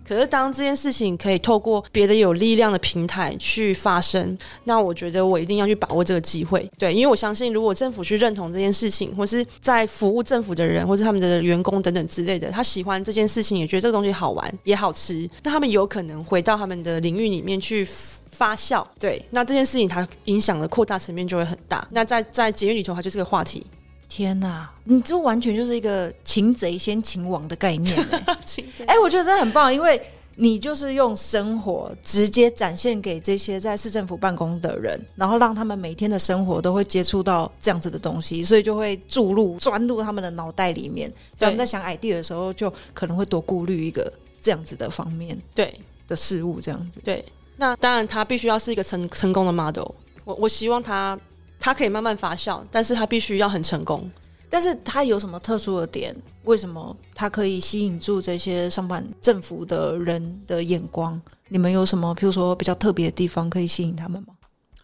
可是当这件事情可以透过别的有力量的平台去发生，那我觉得我一定要去把握这个机会。对，因为我相信，如果政府去认同这件事情，或是在服务政府的人，或是他们的员工等等之类的，他喜欢这件事情，也觉得这个东西好玩也好吃，那他们有可能回到他们的领域里面去发酵。对，那这件事情它影响的扩大层面就会很大。那在在节约里头，它就是个话题。天呐，你这完全就是一个擒贼先擒王的概念 <laughs> 哎！我觉得真的很棒，因为你就是用生活直接展现给这些在市政府办公的人，然后让他们每天的生活都会接触到这样子的东西，所以就会注入钻入他们的脑袋里面。所以我们在想 idea 的时候，就可能会多顾虑一个这样子的方面对的事物，这样子。对，那当然他必须要是一个成成功的 model。我我希望他。它可以慢慢发酵，但是它必须要很成功。但是它有什么特殊的点？为什么它可以吸引住这些上班政府的人的眼光？你们有什么，譬如说比较特别的地方可以吸引他们吗？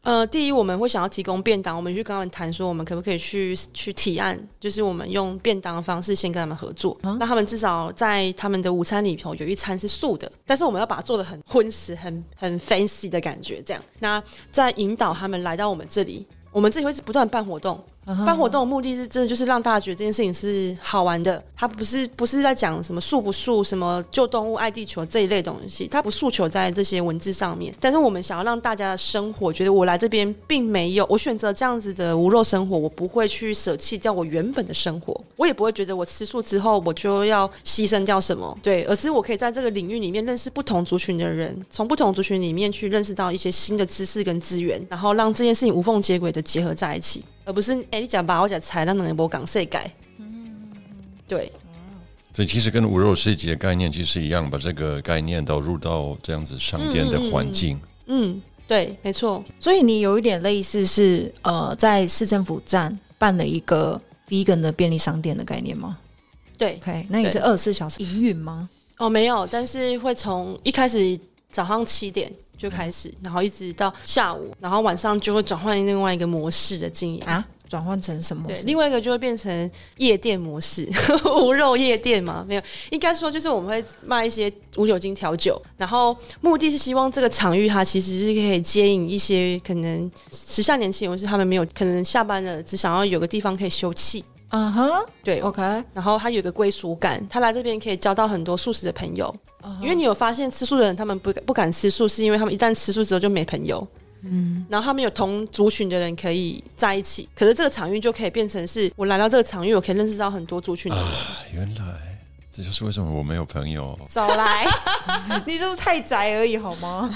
呃，第一，我们会想要提供便当，我们去跟他们谈说，我们可不可以去去提案，就是我们用便当的方式先跟他们合作，那他们至少在他们的午餐里头有一餐是素的，但是我们要把它做的很荤食、很很 fancy 的感觉，这样，那在引导他们来到我们这里。我们这里会不断办活动。办活动的目的是真的就是让大家觉得这件事情是好玩的，它不是不是在讲什么素不素、什么救动物、爱地球这一类东西，它不诉求在这些文字上面。但是我们想要让大家的生活觉得我来这边并没有我选择这样子的无肉生活，我不会去舍弃掉我原本的生活，我也不会觉得我吃素之后我就要牺牲掉什么，对，而是我可以在这个领域里面认识不同族群的人，从不同族群里面去认识到一些新的知识跟资源，然后让这件事情无缝接轨的结合在一起。而不是哎，你讲把我讲才让能波港税改，嗯，对，所以其实跟无肉世界的概念其实一样，把这个概念导入到这样子商店的环境，嗯，对，没错。所以你有一点类似是呃，在市政府站办了一个 vegan 的便利商店的概念吗？对，OK，那你是二十四小时营运吗？哦，没有，但是会从一开始早上七点。就开始，然后一直到下午，然后晚上就会转换另外一个模式的经营啊，转换成什么？对，另外一个就会变成夜店模式，<laughs> 无肉夜店嘛？没有，应该说就是我们会卖一些无酒精调酒，然后目的是希望这个场域它其实是可以接引一些可能时下年轻人，是他们没有可能下班了，只想要有个地方可以休憩。嗯哼，对，OK，然后他有个归属感，他来这边可以交到很多素食的朋友，因为你有发现吃素的人，他们不不敢吃素，是因为他们一旦吃素之后就没朋友，嗯，然后他们有同族群的人可以在一起，可是这个场域就可以变成是我来到这个场域，我可以认识到很多族群的人。原来。这就是为什么我没有朋友，少来，<laughs> 你就是太宅而已，好吗？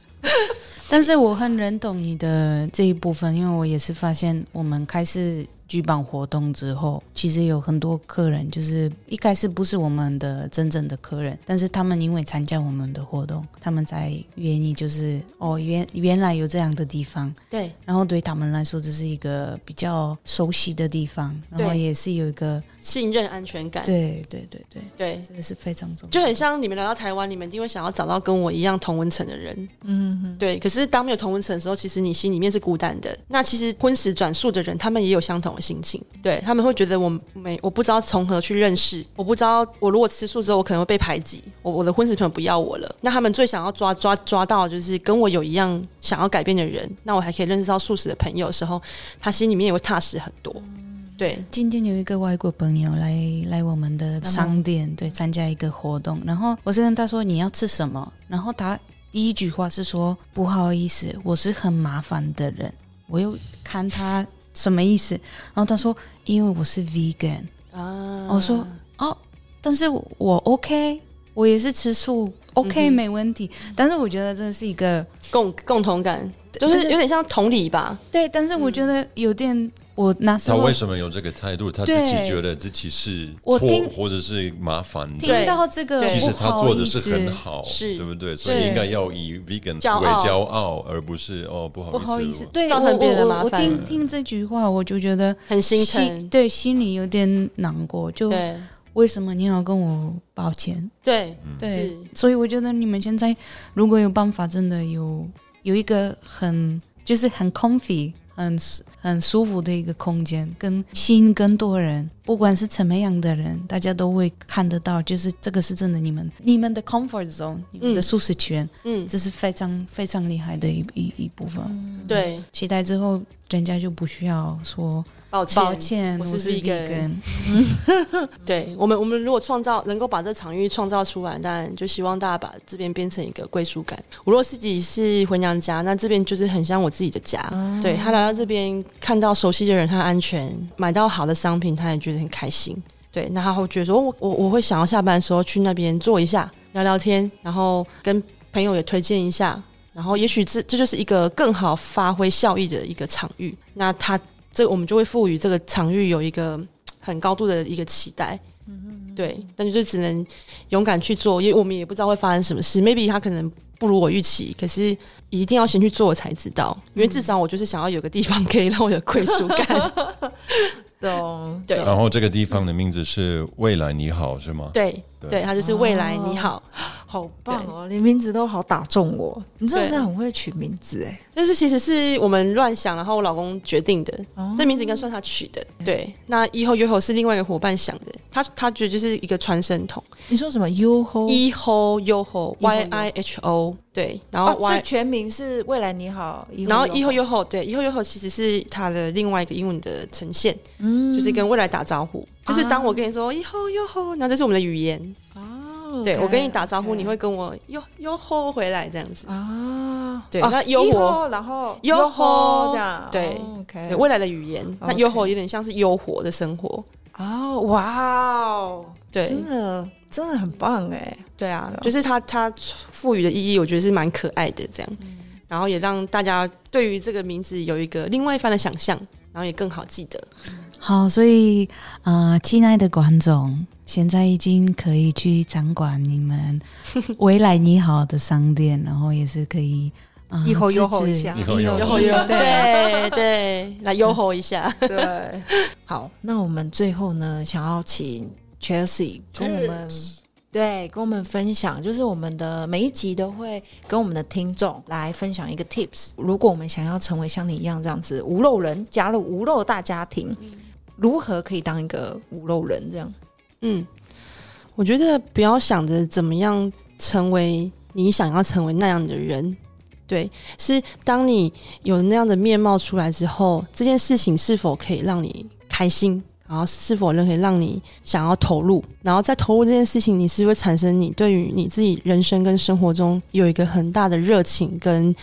<laughs> 但是我很认同你的这一部分，因为我也是发现我们开始。举办活动之后，其实有很多客人，就是一开始不是我们的真正的客人，但是他们因为参加我们的活动，他们才愿意就是哦，原原来有这样的地方，对，然后对他们来说这是一个比较熟悉的地方，然后也是有一个信任安全感，对对对对对，这个是非常重要，就很像你们来到台湾，你们一定会想要找到跟我一样同温层的人，嗯，对。可是当没有同温层的时候，其实你心里面是孤单的。那其实荤食转述的人，他们也有相同的。心情，对他们会觉得我没我不知道从何去认识，我不知道我如果吃素之后我可能会被排挤，我我的婚食朋友不要我了。那他们最想要抓抓抓到就是跟我有一样想要改变的人，那我还可以认识到素食的朋友的时候，他心里面也会踏实很多。对，今天有一个外国朋友来来我们的商店，对，参加一个活动，然后我是跟他说你要吃什么，然后他第一句话是说不好意思，我是很麻烦的人，我又看他。什么意思？然后他说：“因为我是 vegan 啊。”我说：“哦，但是我 OK，我也是吃素，OK 没问题。但是我觉得这是一个共共同感，就是有点像同理吧。对，但是我觉得有点我那时候他为什么有这个态度？他自己觉得自己是错或者是麻烦的。听到这个，其实他做的是很好，是对不对？所以应该要以 vegan 为骄傲，而不是哦不好不好意思，对，造成我我我我别人的麻烦听听这句话，我就觉得很心心疼。对，心里有点难过。就为什么你要跟我抱歉？对对，所以我觉得你们现在如果有办法，真的有有一个很就是很 comfy、很很舒服的一个空间，跟吸引更多人，不管是什么样的人，大家都会看得到，就是这个是真的，你们你们的 comfort zone，你们的舒适圈，嗯，这是非常非常厉害的一一一部分。对，期待之后，人家就不需要说抱歉，抱歉，我是我是 vegan vegan。<laughs> 对我们，我们如果创造能够把这场域创造出来，当然就希望大家把这边变成一个归属感。我若自己是回娘家，那这边就是很像我自己的家。对他来到这边，看到熟悉的人，他安全，买到好的商品，他也觉得很开心。对，那他会觉得说，我我我会想要下班的时候去那边坐一下，聊聊天，然后跟朋友也推荐一下，然后也许这这就是一个更好发挥效益的一个场域。那他这我们就会赋予这个场域有一个很高度的一个期待。对，但就是只能勇敢去做，因为我们也不知道会发生什么事。maybe 他可能不如我预期，可是一定要先去做，才知道。因为至少我就是想要有个地方可以让我有归属感。<laughs> 懂对然后这个地方的名字是未来你好是吗？对对对，他就是未来你好。<gasps> 好棒哦！你名字都好打中我，你真的是很会取名字哎。但是其实是我们乱想，然后我老公决定的。哦这名字应该算他取的。对，那以后 YOHO 是另外一个伙伴想的，他他觉得就是一个传声筒。你说什么 YOHO？YOHO YOHO Y I H O 对，然后以全名是未来你好，然后以后 YOHO YOHO 对，以后 YOHO 其实是他的另外一个英文的呈现，嗯就是跟未来打招呼。就是当我跟你说以后 YOHO，那这是我们的语言。哦对我跟你打招呼你会跟我 Yo YOHO 回来这样子。啊，哦。对那悠活然后 YOHO 这样，对未来的语言，那哟吼有点像是悠活的生活。哦，哇哦，对。真的真的很棒哎，对啊，就是它它赋予的意义，我觉得是蛮可爱的这样。然后也让大家对于这个名字有一个另外一番的想象，然后也更好记得。好，所以呃，亲爱的管总，现在已经可以去掌管你们未来你好的商店，然后也是可以。呃以后优厚一下以后优悠厚对对对，来优厚一下。对，好，那我们最后呢，想要请 Chelsea 跟我们。对，跟我们分享，就是我们的每一集都会跟我们的听众来分享一个 tips。如果我们想要成为像你一样这样子无肉人，加入无肉大家庭，如何可以当一个无肉人？这样，嗯，我觉得不要想着怎么样成为你想要成为那样的人，对，是当你有那样的面貌出来之后，这件事情是否可以让你开心，然后是否能可以让你想要投入，然后在投入这件事情，你是会产生你对于你自己人生跟生活中有一个很大的热情跟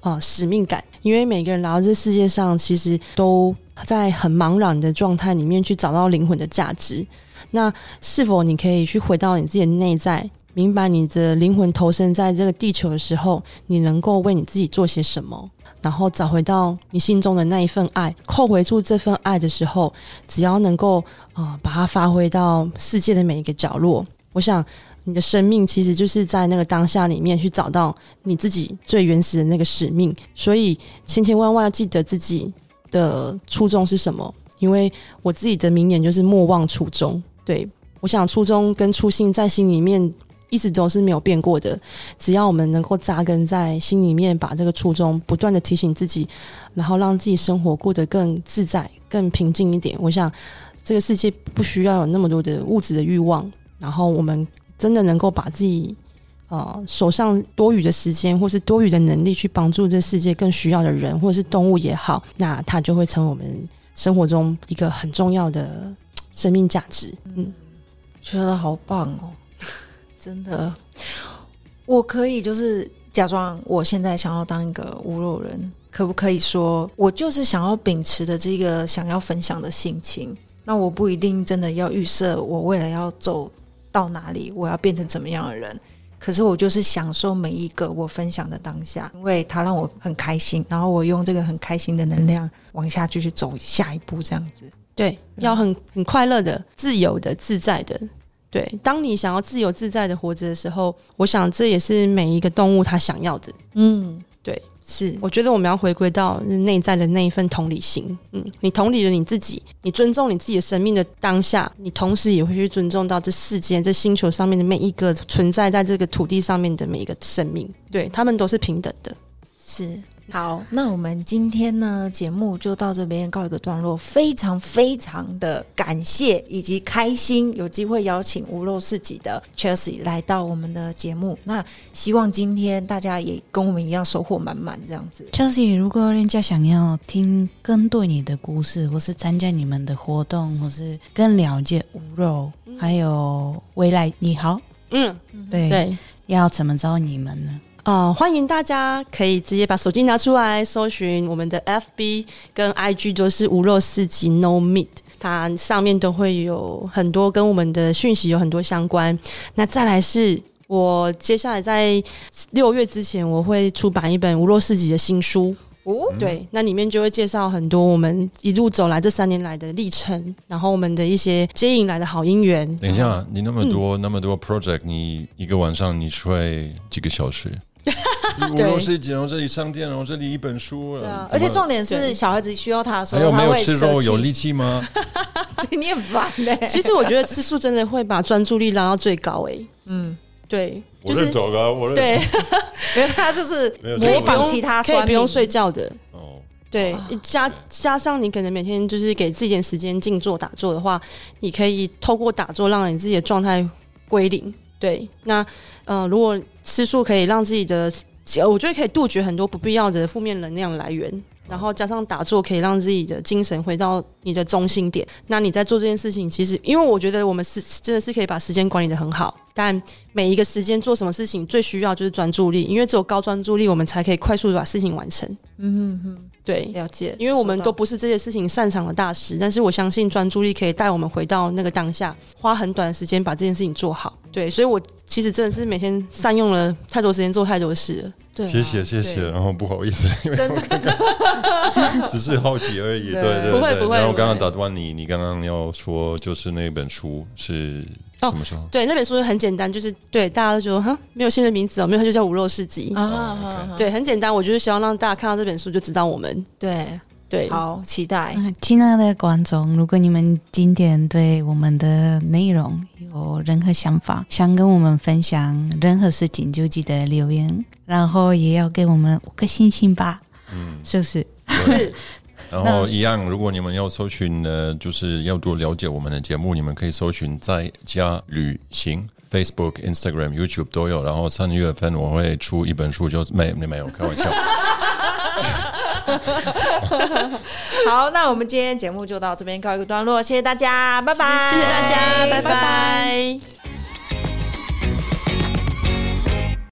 呃使命感，因为每个人来到这世界上，其实都在很茫然的状态里面去找到灵魂的价值。那是否你可以去回到你自己的内在，明白你的灵魂投身在这个地球的时候，你能够为你自己做些什么？然后找回到你心中的那一份爱，扣回住这份爱的时候，只要能够呃把它发挥到世界的每一个角落，我想你的生命其实就是在那个当下里面去找到你自己最原始的那个使命。所以千千万万要记得自己的初衷是什么，因为我自己的名言就是莫忘初衷。对我想初衷跟初心在心里面一直都是没有变过的。只要我们能够扎根在心里面，把这个初衷不断的提醒自己，然后让自己生活过得更自在、更平静一点。我想这个世界不需要有那么多的物质的欲望，然后我们真的能够把自己。呃，手上多余的时间，或是多余的能力，去帮助这世界更需要的人，或者是动物也好，那它就会成为我们生活中一个很重要的生命价值。嗯，觉得好棒哦，<laughs> 真的。我可以就是假装我现在想要当一个无肉人，可不可以说我就是想要秉持的这个想要分享的心情？那我不一定真的要预设我未来要走到哪里，我要变成怎么样的人。可是我就是享受每一个我分享的当下，因为它让我很开心，然后我用这个很开心的能量往下继续走下一步，这样子。对，要很很快乐的、自由的、自在的。对，当你想要自由自在的活着的时候，我想这也是每一个动物它想要的。嗯，对，是我觉得我们要回归到内在的那一份同理心。嗯，你同理了你自己，你尊重你自己的生命的当下，你同时也会去尊重到这世间、这星球上面的每一个存在在这个土地上面的每一个生命，对他们都是平等的。是。好，那我们今天呢节目就到这边告一个段落。非常非常的感谢以及开心，有机会邀请无肉市集的 Chelsea 来到我们的节目。那希望今天大家也跟我们一样收获满满，这样子。Chelsea，如果人家想要听更多你的故事，或是参加你们的活动，或是更了解无肉，还有未来你好，嗯，对对。要怎么找你们呢？呃，欢迎大家可以直接把手机拿出来，搜寻我们的 FB 跟 IG，都是无肉四级 No Meat，它上面都会有很多跟我们的讯息有很多相关。那再来是我接下来在六月之前，我会出版一本无肉四级的新书。哦，对，那里面就会介绍很多我们一路走来这三年来的历程，然后我们的一些接引来的好姻缘。等一下，你那么多、那么多 project，你一个晚上你睡几个小时？<laughs> 无肉市集，然后这里商店，然后这里一本书，对啊，而且重点是小孩子需要他的时候，还有没有他会吃肉有力气吗？<laughs> 你很烦呢、其实我觉得吃素真的会把专注力拉到最高、诶，嗯，对，我就是认同啊，我认对。同。，因为他就是模仿其他酸可以不用睡觉的。哦，对，加加上你可能每天就是给自己点时间静坐打坐的话，你可以透过打坐让你自己的状态归零。对，那呃，如果吃素可以让自己的，我觉得可以杜绝很多不必要的负面能量来源。然后加上打坐，可以让自己的精神回到你的中心点。那你在做这件事情，其实因为我觉得我们是真的是可以把时间管理的很好，但每一个时间做什么事情最需要就是专注力，因为只有高专注力，我们才可以快速的把事情完成。嗯哼对，，了解，因为我们都不是这些事情擅长的大师，但是我相信专注力可以带我们回到那个当下，花很短的时间把这件事情做好。对，所以我其实真的是每天善用了太多时间做太多事了。对啊、谢谢谢谢，然后不好意思，因为 <laughs> <laughs> 真的 <laughs> 只是好奇而已，对对对对。不会不会然后刚刚打断你，你刚刚要说就是那本书是哦什么时候？对，那本书很简单，就是对大家都觉得哈没有新的名字哦，没有，它就叫无肉市集。啊对，很简单，我就是希望让大家看到这本书就知道我们。对，对，好期待。嗯亲爱的观众，如果你们今天对我们的内容有任何想法，想跟我们分享任何事情，就记得留言，然后也要给我们五个星星吧，嗯，是不是？对。然后一样，如果你们要搜寻呢，就是要多了解我们的节目，你们可以搜寻在家旅行。Facebook、Instagram、YouTube 都有。然后三月份我会出一本书，就是没没没有开玩笑。<laughs> 好，那我们今天节目就到这边告一个段落，谢谢大家，拜拜，谢谢大家，拜拜拜